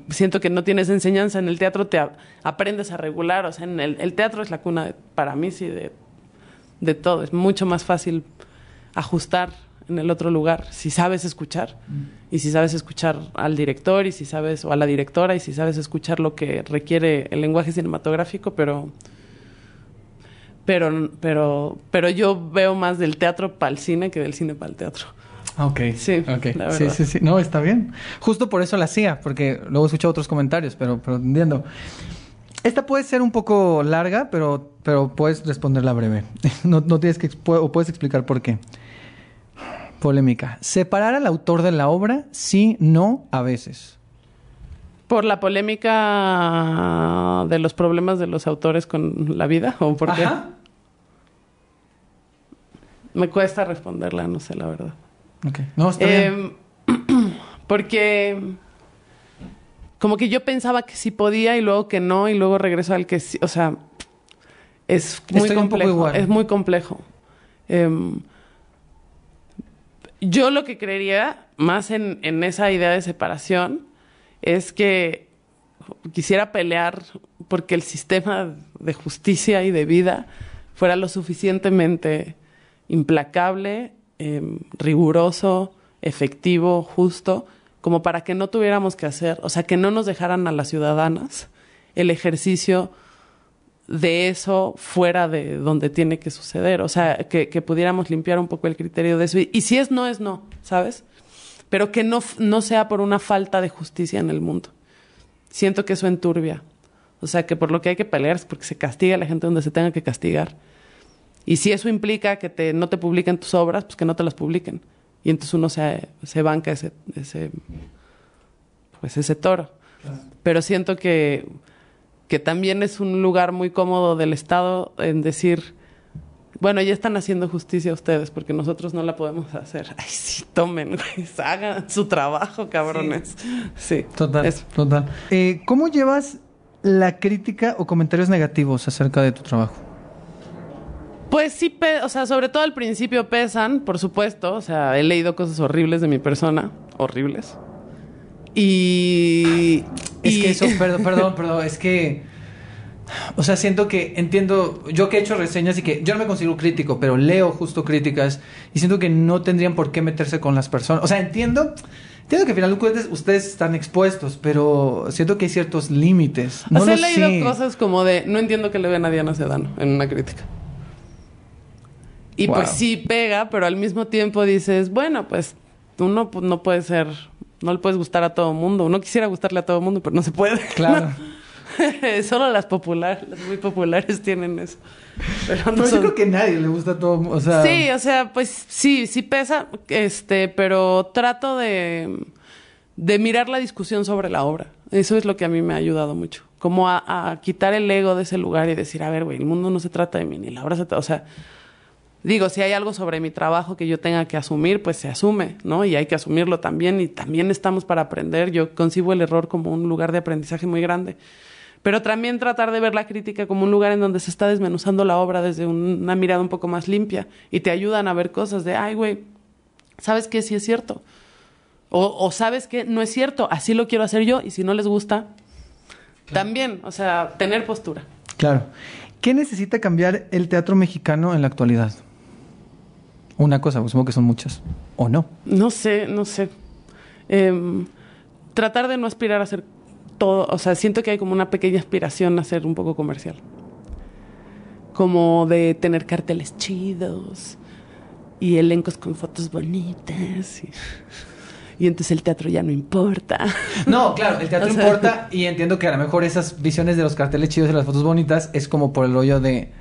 siento que no tienes enseñanza en el teatro, te aprendes a regular, o sea, en el, el teatro es la cuna para mí sí de, de todo, es mucho más fácil ajustar en el otro lugar, si sabes escuchar, y si sabes escuchar al director, y si sabes, o a la directora, y si sabes escuchar lo que requiere el lenguaje cinematográfico, pero pero pero pero yo veo más del teatro para el cine que del cine para el teatro. Ok. Sí, okay. la sí, sí, sí. No, está bien. Justo por eso la hacía, porque luego escuché otros comentarios, pero, pero entiendo. Esta puede ser un poco larga, pero, pero puedes responderla breve. No, no tienes que o puedes explicar por qué. Polémica. ¿Separar al autor de la obra? Sí, no, a veces. Por la polémica de los problemas de los autores con la vida, o por qué? Me cuesta responderla, no sé la verdad. Ok. No, está bien. Eh, porque como que yo pensaba que sí podía y luego que no y luego regreso al que sí, o sea, es muy Estoy un poco complejo, igual. es muy complejo. Em, yo lo que creería más en, en esa idea de separación es que quisiera pelear porque el sistema de justicia y de vida fuera lo suficientemente implacable, em, riguroso, efectivo, justo, como para que no tuviéramos que hacer, o sea, que no nos dejaran a las ciudadanas el ejercicio de eso fuera de donde tiene que suceder, o sea, que, pudiéramos limpiar un poco el criterio de eso. Y, si es no, es no, ¿sabes? Pero que no, no sea por una falta de justicia en el mundo. Siento que eso enturbia. O sea, que por lo que hay que pelear es porque se castiga a la gente donde se tenga que castigar. Y si eso implica que te, no te publiquen tus obras, pues que no te las publiquen. Y entonces uno se, se banca ese, ese, pues ese toro. Pero siento que, que también es un lugar muy cómodo del Estado en decir, bueno, ya están haciendo justicia ustedes porque nosotros no la podemos hacer. Ay, sí, tomen, güey, hagan su trabajo, cabrones. Sí, Total, eso. total. Eh, ¿Cómo llevas la crítica o comentarios negativos acerca de tu trabajo? Pues sí, o sea, sobre todo al principio pesan, por supuesto. O sea, he leído cosas horribles de mi persona, horribles. Y. Es y- que eso, perdón, perdón, perdón, es que. O sea, siento que entiendo, yo que he hecho reseñas y que yo no me considero crítico, pero leo justo críticas y siento que no tendrían por qué meterse con las personas. O sea, entiendo, entiendo que al final de cuentas ustedes están expuestos, pero siento que hay ciertos límites. O No sea, he leído sé. cosas como de. No entiendo que le ven a Diana Sedano en una crítica. Y Wow. pues sí pega, pero al mismo tiempo dices, bueno, pues uno pues, no puede ser. No le puedes gustar a todo mundo. Uno quisiera gustarle a todo mundo, pero no se puede. Claro. Solo las populares, las muy populares tienen eso. Pero no Pero yo creo que a nadie le gusta todo, o sea, Sí, o sea, pues sí, sí pesa, este, pero trato de, de mirar la discusión sobre la obra. Eso es lo que a mí me ha ayudado mucho. Como a, a quitar el ego de ese lugar y decir, a ver, güey, el mundo no se trata de mí, ni la obra se trata, o sea, digo, si hay algo sobre mi trabajo que yo tenga que asumir, pues se asume, ¿no? Y hay que asumirlo también y también estamos para aprender. Yo concibo el error como un lugar de aprendizaje muy grande. Pero también tratar de ver la crítica como un lugar en donde se está desmenuzando la obra desde un- una mirada un poco más limpia y te ayudan a ver cosas de, ay, güey, ¿sabes qué? Sí es cierto. O, o sabes que no es cierto, así lo quiero hacer yo y si no les gusta, también, o sea, tener postura. Claro. ¿Qué necesita cambiar el teatro mexicano en la actualidad? Una cosa, pues, supongo que son muchas. ¿O no? No sé, no sé. Em, tratar de no aspirar a ser todo, o sea, siento que hay como una pequeña aspiración a ser un poco comercial. Como de tener carteles chidos y elencos con fotos bonitas. Y, y entonces el teatro ya no importa. No, claro, el teatro O sea- importa y entiendo que a lo mejor esas visiones de los carteles chidos y las fotos bonitas es como por el rollo de...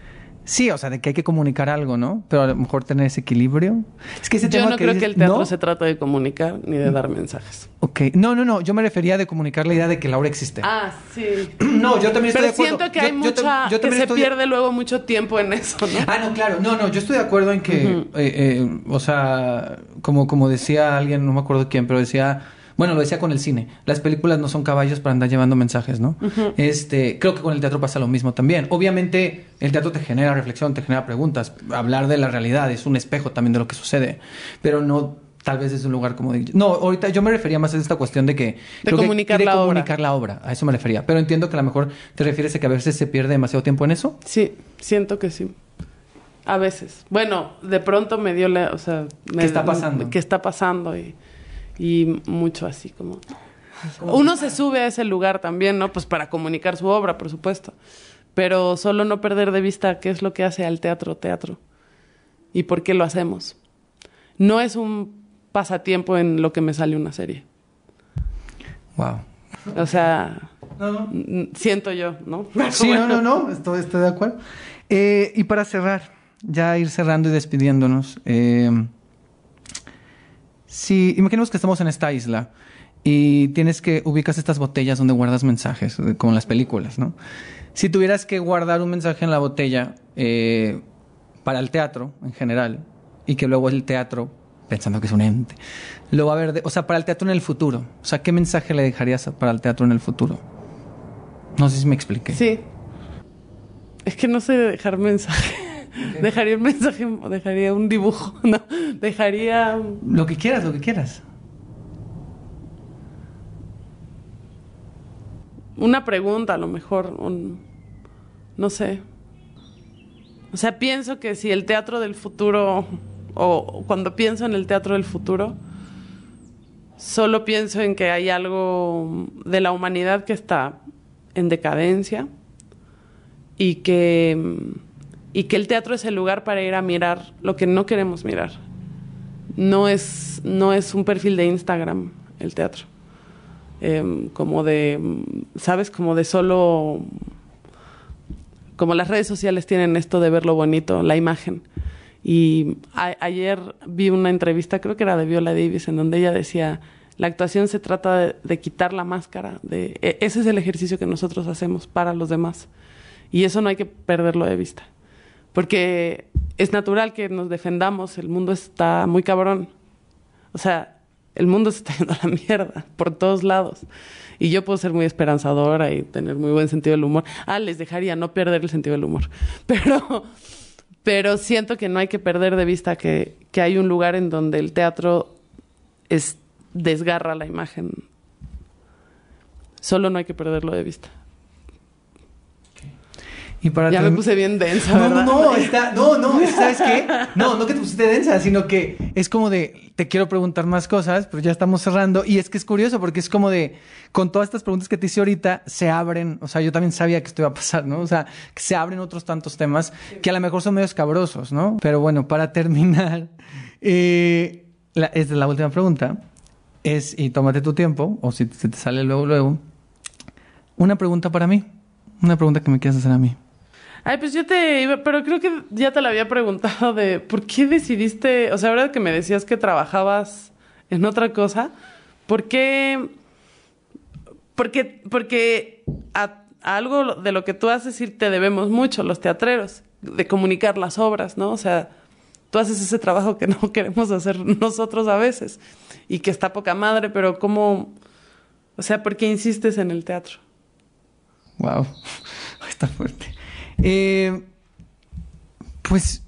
Sí, o sea, de que hay que comunicar algo, ¿no? Pero a lo mejor tener ese equilibrio. Es que ese Yo tema no creo que el teatro ¿no? se trata de comunicar ni de dar mensajes. Ok, no, no, no, yo me refería de comunicar la idea de que la obra existe. Ah, sí. No, yo también estoy Pero de acuerdo. siento que Yo- hay yo mucha... yo que se estoy pierde luego mucho tiempo en eso, ¿no? Ah, no, claro. No, no, yo estoy de acuerdo en que, eh, eh, o sea, como, como decía alguien, no me acuerdo quién, pero decía, bueno, lo decía con el cine, las películas no son caballos para andar llevando mensajes, ¿no? Este, creo que con el teatro pasa lo mismo también. Obviamente, el teatro te genera reflexión, te genera preguntas, hablar de la realidad es un espejo también de lo que sucede, pero no tal vez desde un lugar como de... No, ahorita yo me refería más a esta cuestión de que... que- comunicar de la obra. comunicar la obra, a eso me refería. Pero entiendo que a lo mejor te refieres a que a veces se pierde demasiado tiempo en eso. Sí, siento que sí. A veces. Bueno, de pronto me dio la, o sea, me- ¿Qué está pasando? ¿Qué está pasando? Y, y mucho así como... Uno se sube a ese lugar también, ¿no? Pues para comunicar su obra, por supuesto. Pero solo no perder de vista qué es lo que hace al teatro teatro y por qué lo hacemos. No es un pasatiempo en lo que me sale una serie. Wow. O sea, No, no. siento yo, ¿no? Sí, Bueno. no, no, no, estoy, estoy de acuerdo. Eh, y para cerrar, ya ir cerrando y despidiéndonos. eh, si imaginemos que estamos en esta isla y tienes que ubicas estas botellas donde guardas mensajes, eh, como en las películas, ¿no? Si tuvieras que guardar un mensaje en la botella eh, para el teatro en general y que luego el teatro, pensando que es un ente, lo va a ver, o sea, para el teatro en el futuro, o sea, ¿qué mensaje le dejarías para el teatro en el futuro? No sé si me expliqué. Sí. Es que no sé dejar mensaje. Dejaría un mensaje, dejaría un dibujo, no. Dejaría Lo que quieras, lo que quieras. una pregunta, a lo mejor, un, no sé. O sea, pienso que si el teatro del futuro, o cuando pienso en el teatro del futuro, solo pienso en que hay algo de la humanidad que está en decadencia y que, y que el teatro es el lugar para ir a mirar lo que no queremos mirar. No es, no es un perfil de Instagram el teatro. Em, como de, ¿sabes? Como de solo... Como las redes sociales tienen esto de ver lo bonito, la imagen. Y ayer vi una entrevista, creo que era de Viola Davis, en donde ella decía, la actuación se trata de, de quitar la máscara, de, e- ese es el ejercicio que nosotros hacemos para los demás. Y eso no hay que perderlo de vista. Porque es natural que nos defendamos, el mundo está muy cabrón. O sea, el mundo se está yendo a la mierda por todos lados. Y yo puedo ser muy esperanzadora y tener muy buen sentido del humor. Ah, les dejaría no perder el sentido del humor. Pero, pero siento que no hay que perder de vista que, que hay un lugar en donde el teatro es, desgarra la imagen. Solo no hay que perderlo de vista. Y para Ya me puse bien densa, No, no, ¿verdad? no, está, no, no, ¿sabes qué? No, no que te pusiste densa, sino que es como de, te quiero preguntar más cosas, pero ya estamos cerrando. Y es que es curioso porque es como de, con todas estas preguntas que te hice ahorita, se abren, o sea, yo también sabía que esto iba a pasar, ¿no? O sea, que se abren otros tantos temas que a lo mejor son medio escabrosos, ¿no? Pero bueno, para terminar, eh, la, esta es la última pregunta, es, y tómate tu tiempo, o si se te sale luego, luego, una pregunta para mí, una pregunta que me quieras hacer a mí. Ay, pues yo te iba, pero creo que ya te la había preguntado de por qué decidiste, o sea, ahora que me decías que trabajabas en otra cosa, ¿por qué? Porque, porque a, algo de lo que tú haces sí te debemos mucho, los teatreros, de comunicar las obras, ¿no? O sea, tú haces ese trabajo que no queremos hacer nosotros a veces y que está poca madre, pero ¿cómo? O sea, ¿por qué insistes en el teatro? Wow, está fuerte. Eh, pues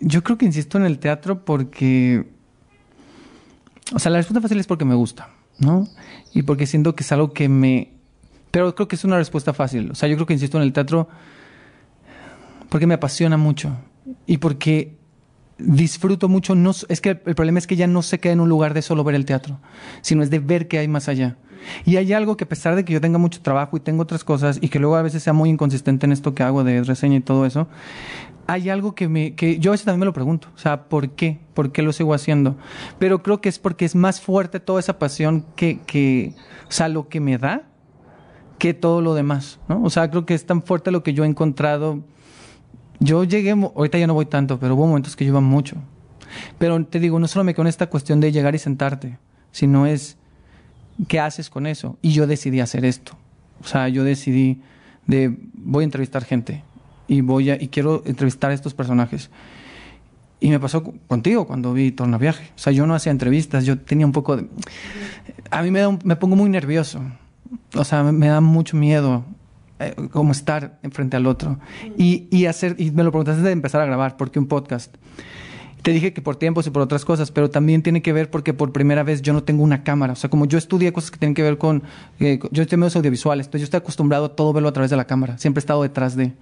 yo creo que insisto en el teatro porque, o sea, la respuesta fácil es porque me gusta, ¿no? Y porque siento que es algo que me, pero creo que es una respuesta fácil. O sea, yo creo que insisto en el teatro porque me apasiona mucho y porque disfruto mucho. No, es que el problema es que ya no se queda en un lugar de solo ver el teatro, sino es de ver qué hay más allá. Y hay algo que a pesar de que yo tenga mucho trabajo y tengo otras cosas y que luego a veces sea muy inconsistente en esto que hago de reseña y todo eso, hay algo que me que yo a veces también me lo pregunto, o sea, ¿por qué? ¿Por qué lo sigo haciendo? Pero creo que es porque es más fuerte toda esa pasión que que o sea, lo que me da que todo lo demás, ¿no? O sea, creo que es tan fuerte lo que yo he encontrado. Yo llegué, ahorita ya no voy tanto, pero hubo momentos que yo iba mucho. Pero te digo, no solo me con esta cuestión de llegar y sentarte, sino es qué haces con eso. Y yo decidí hacer esto. O sea, yo decidí de voy a entrevistar gente y voy a, y quiero entrevistar a estos personajes. Y me pasó contigo cuando vi Tornaviaje. O sea, yo no hacía entrevistas, yo tenía un poco de... A mí me, da me pongo muy nervioso o sea, me, da mucho miedo eh, como estar enfrente al otro. Y, y hacer, y me lo preguntaste de empezar a grabar, porque un podcast. Te dije que por tiempos y por otras cosas, pero también tiene que ver porque por primera vez yo no tengo una cámara. O sea, como yo estudié cosas que tienen que ver con. Eh, yo estoy medios audiovisuales, entonces yo estoy acostumbrado a todo verlo a través de la cámara. Siempre he estado detrás de.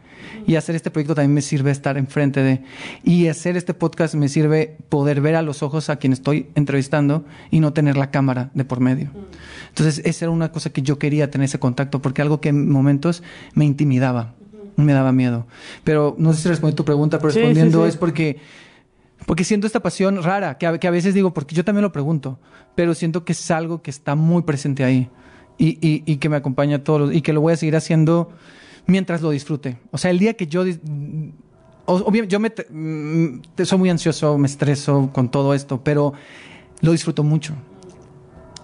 Y hacer este proyecto también me sirve estar enfrente de. Y hacer este podcast me sirve poder ver a los ojos a quien estoy entrevistando y no tener la cámara de por medio. Entonces, esa era una cosa que yo quería tener ese contacto, porque algo que en momentos me intimidaba, me daba miedo. Pero no sé si respondí tu pregunta, pero Sí, sí, respondiendo sí. es porque porque siento esta pasión rara, que a, veces digo, porque yo también lo pregunto, pero siento que es algo que está muy presente ahí y, que me acompaña a todos y que lo voy a seguir haciendo mientras lo disfrute. O sea, el día que yo... dis- o- obvio- yo me, mm, te- soy muy ansioso, me estreso con todo esto, pero lo disfruto mucho.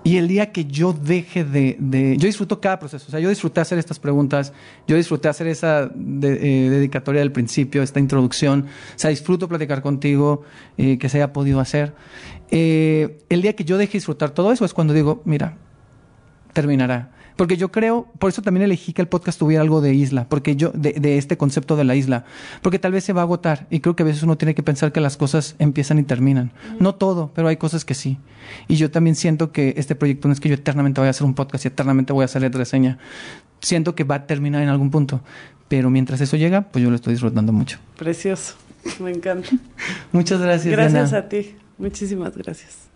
Y el día que yo deje de, de- Yo disfruto cada proceso. O sea, yo disfruté hacer estas preguntas, yo disfruté hacer esa eh, dedicatoria del principio, esta introducción. O sea, disfruto platicar contigo, eh, que se haya podido hacer. Eh, el día que yo deje disfrutar todo eso es cuando digo, mira, terminará. Porque yo creo, por eso también elegí que el podcast tuviera algo de isla, porque yo, de, de este concepto de la isla, porque tal vez se va a agotar y creo que a veces uno tiene que pensar que las cosas empiezan y terminan. No todo, pero hay cosas que sí. Y yo también siento que este proyecto no es que yo eternamente voy a hacer un podcast y eternamente voy a hacer reseña. Siento que va a terminar en algún punto, pero mientras eso llega, pues yo lo estoy disfrutando mucho. Precioso. Me encanta. Muchas gracias. Gracias Diana. a ti. Muchísimas gracias.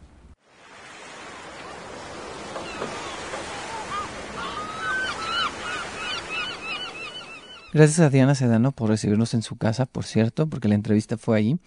Gracias a Diana Sedano por recibirnos en su casa, por cierto, porque la entrevista fue ahí.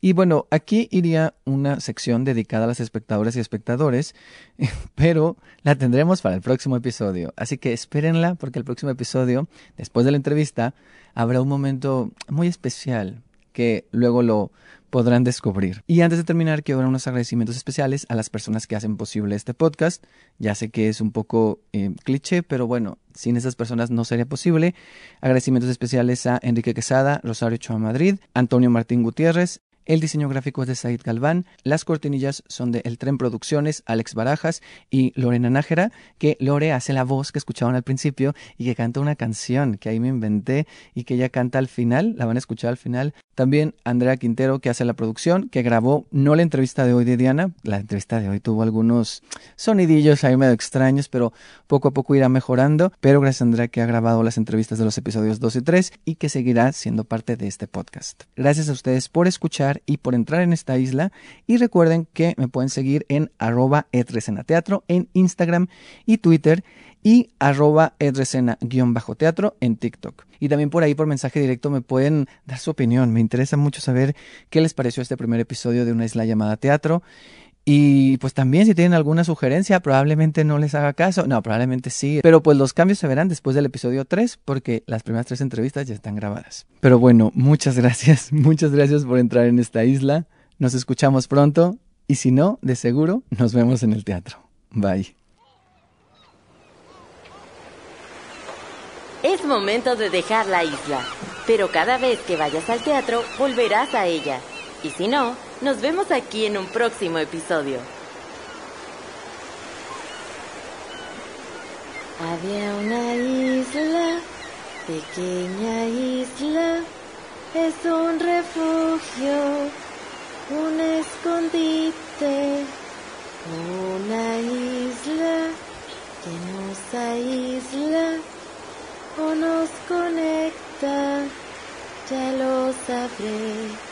Y bueno, aquí iría una sección dedicada a las espectadoras y espectadores, pero la tendremos para el próximo episodio. Así que espérenla, porque el próximo episodio, después de la entrevista, habrá un momento muy especial que luego lo podrán descubrir. Y antes de terminar, quiero dar unos agradecimientos especiales a las personas que hacen posible este podcast. Ya sé que es un poco eh, cliché, pero bueno, sin esas personas no sería posible. Agradecimientos especiales a Enrique Quesada, Rosario Choa Madrid, Antonio Martín Gutiérrez. El diseño gráfico es de Said Galván. Las cortinillas son de El Tren Producciones, Alex Barajas y Lorena Nájera, que Lore hace la voz que escuchaban al principio y que canta una canción que ahí me inventé y que ella canta al final, la van a escuchar al final. También Andrea Quintero, que hace la producción, que grabó no la entrevista de hoy de Diana, la entrevista de hoy tuvo algunos sonidillos ahí medio extraños, pero poco a poco irá mejorando. Pero gracias a Andrea que ha grabado las entrevistas de los episodios 2 y 3 y que seguirá siendo parte de este podcast. Gracias a ustedes por escuchar y por entrar en esta isla. Y recuerden que me pueden seguir en arroba teatro en Instagram y Twitter y arroba edresena-teatro en TikTok. Y también por ahí por mensaje directo me pueden dar su opinión. Me interesa mucho saber qué les pareció este primer episodio de una isla llamada teatro. Y pues también si tienen alguna sugerencia, probablemente no les haga caso. No, probablemente sí. Pero pues los cambios se verán después del episodio 3 porque las primeras tres entrevistas ya están grabadas. Pero bueno, muchas gracias. Muchas gracias por entrar en esta isla. Nos escuchamos pronto. Y si no, de seguro, nos vemos en el teatro. Bye. Es momento de dejar la isla, pero cada vez que vayas al teatro volverás a ella. Y si no, nos vemos aquí en un próximo episodio. Había una isla, pequeña isla, es un refugio, un escondite, una isla que nos aísla o nos conecta, ya lo sabré.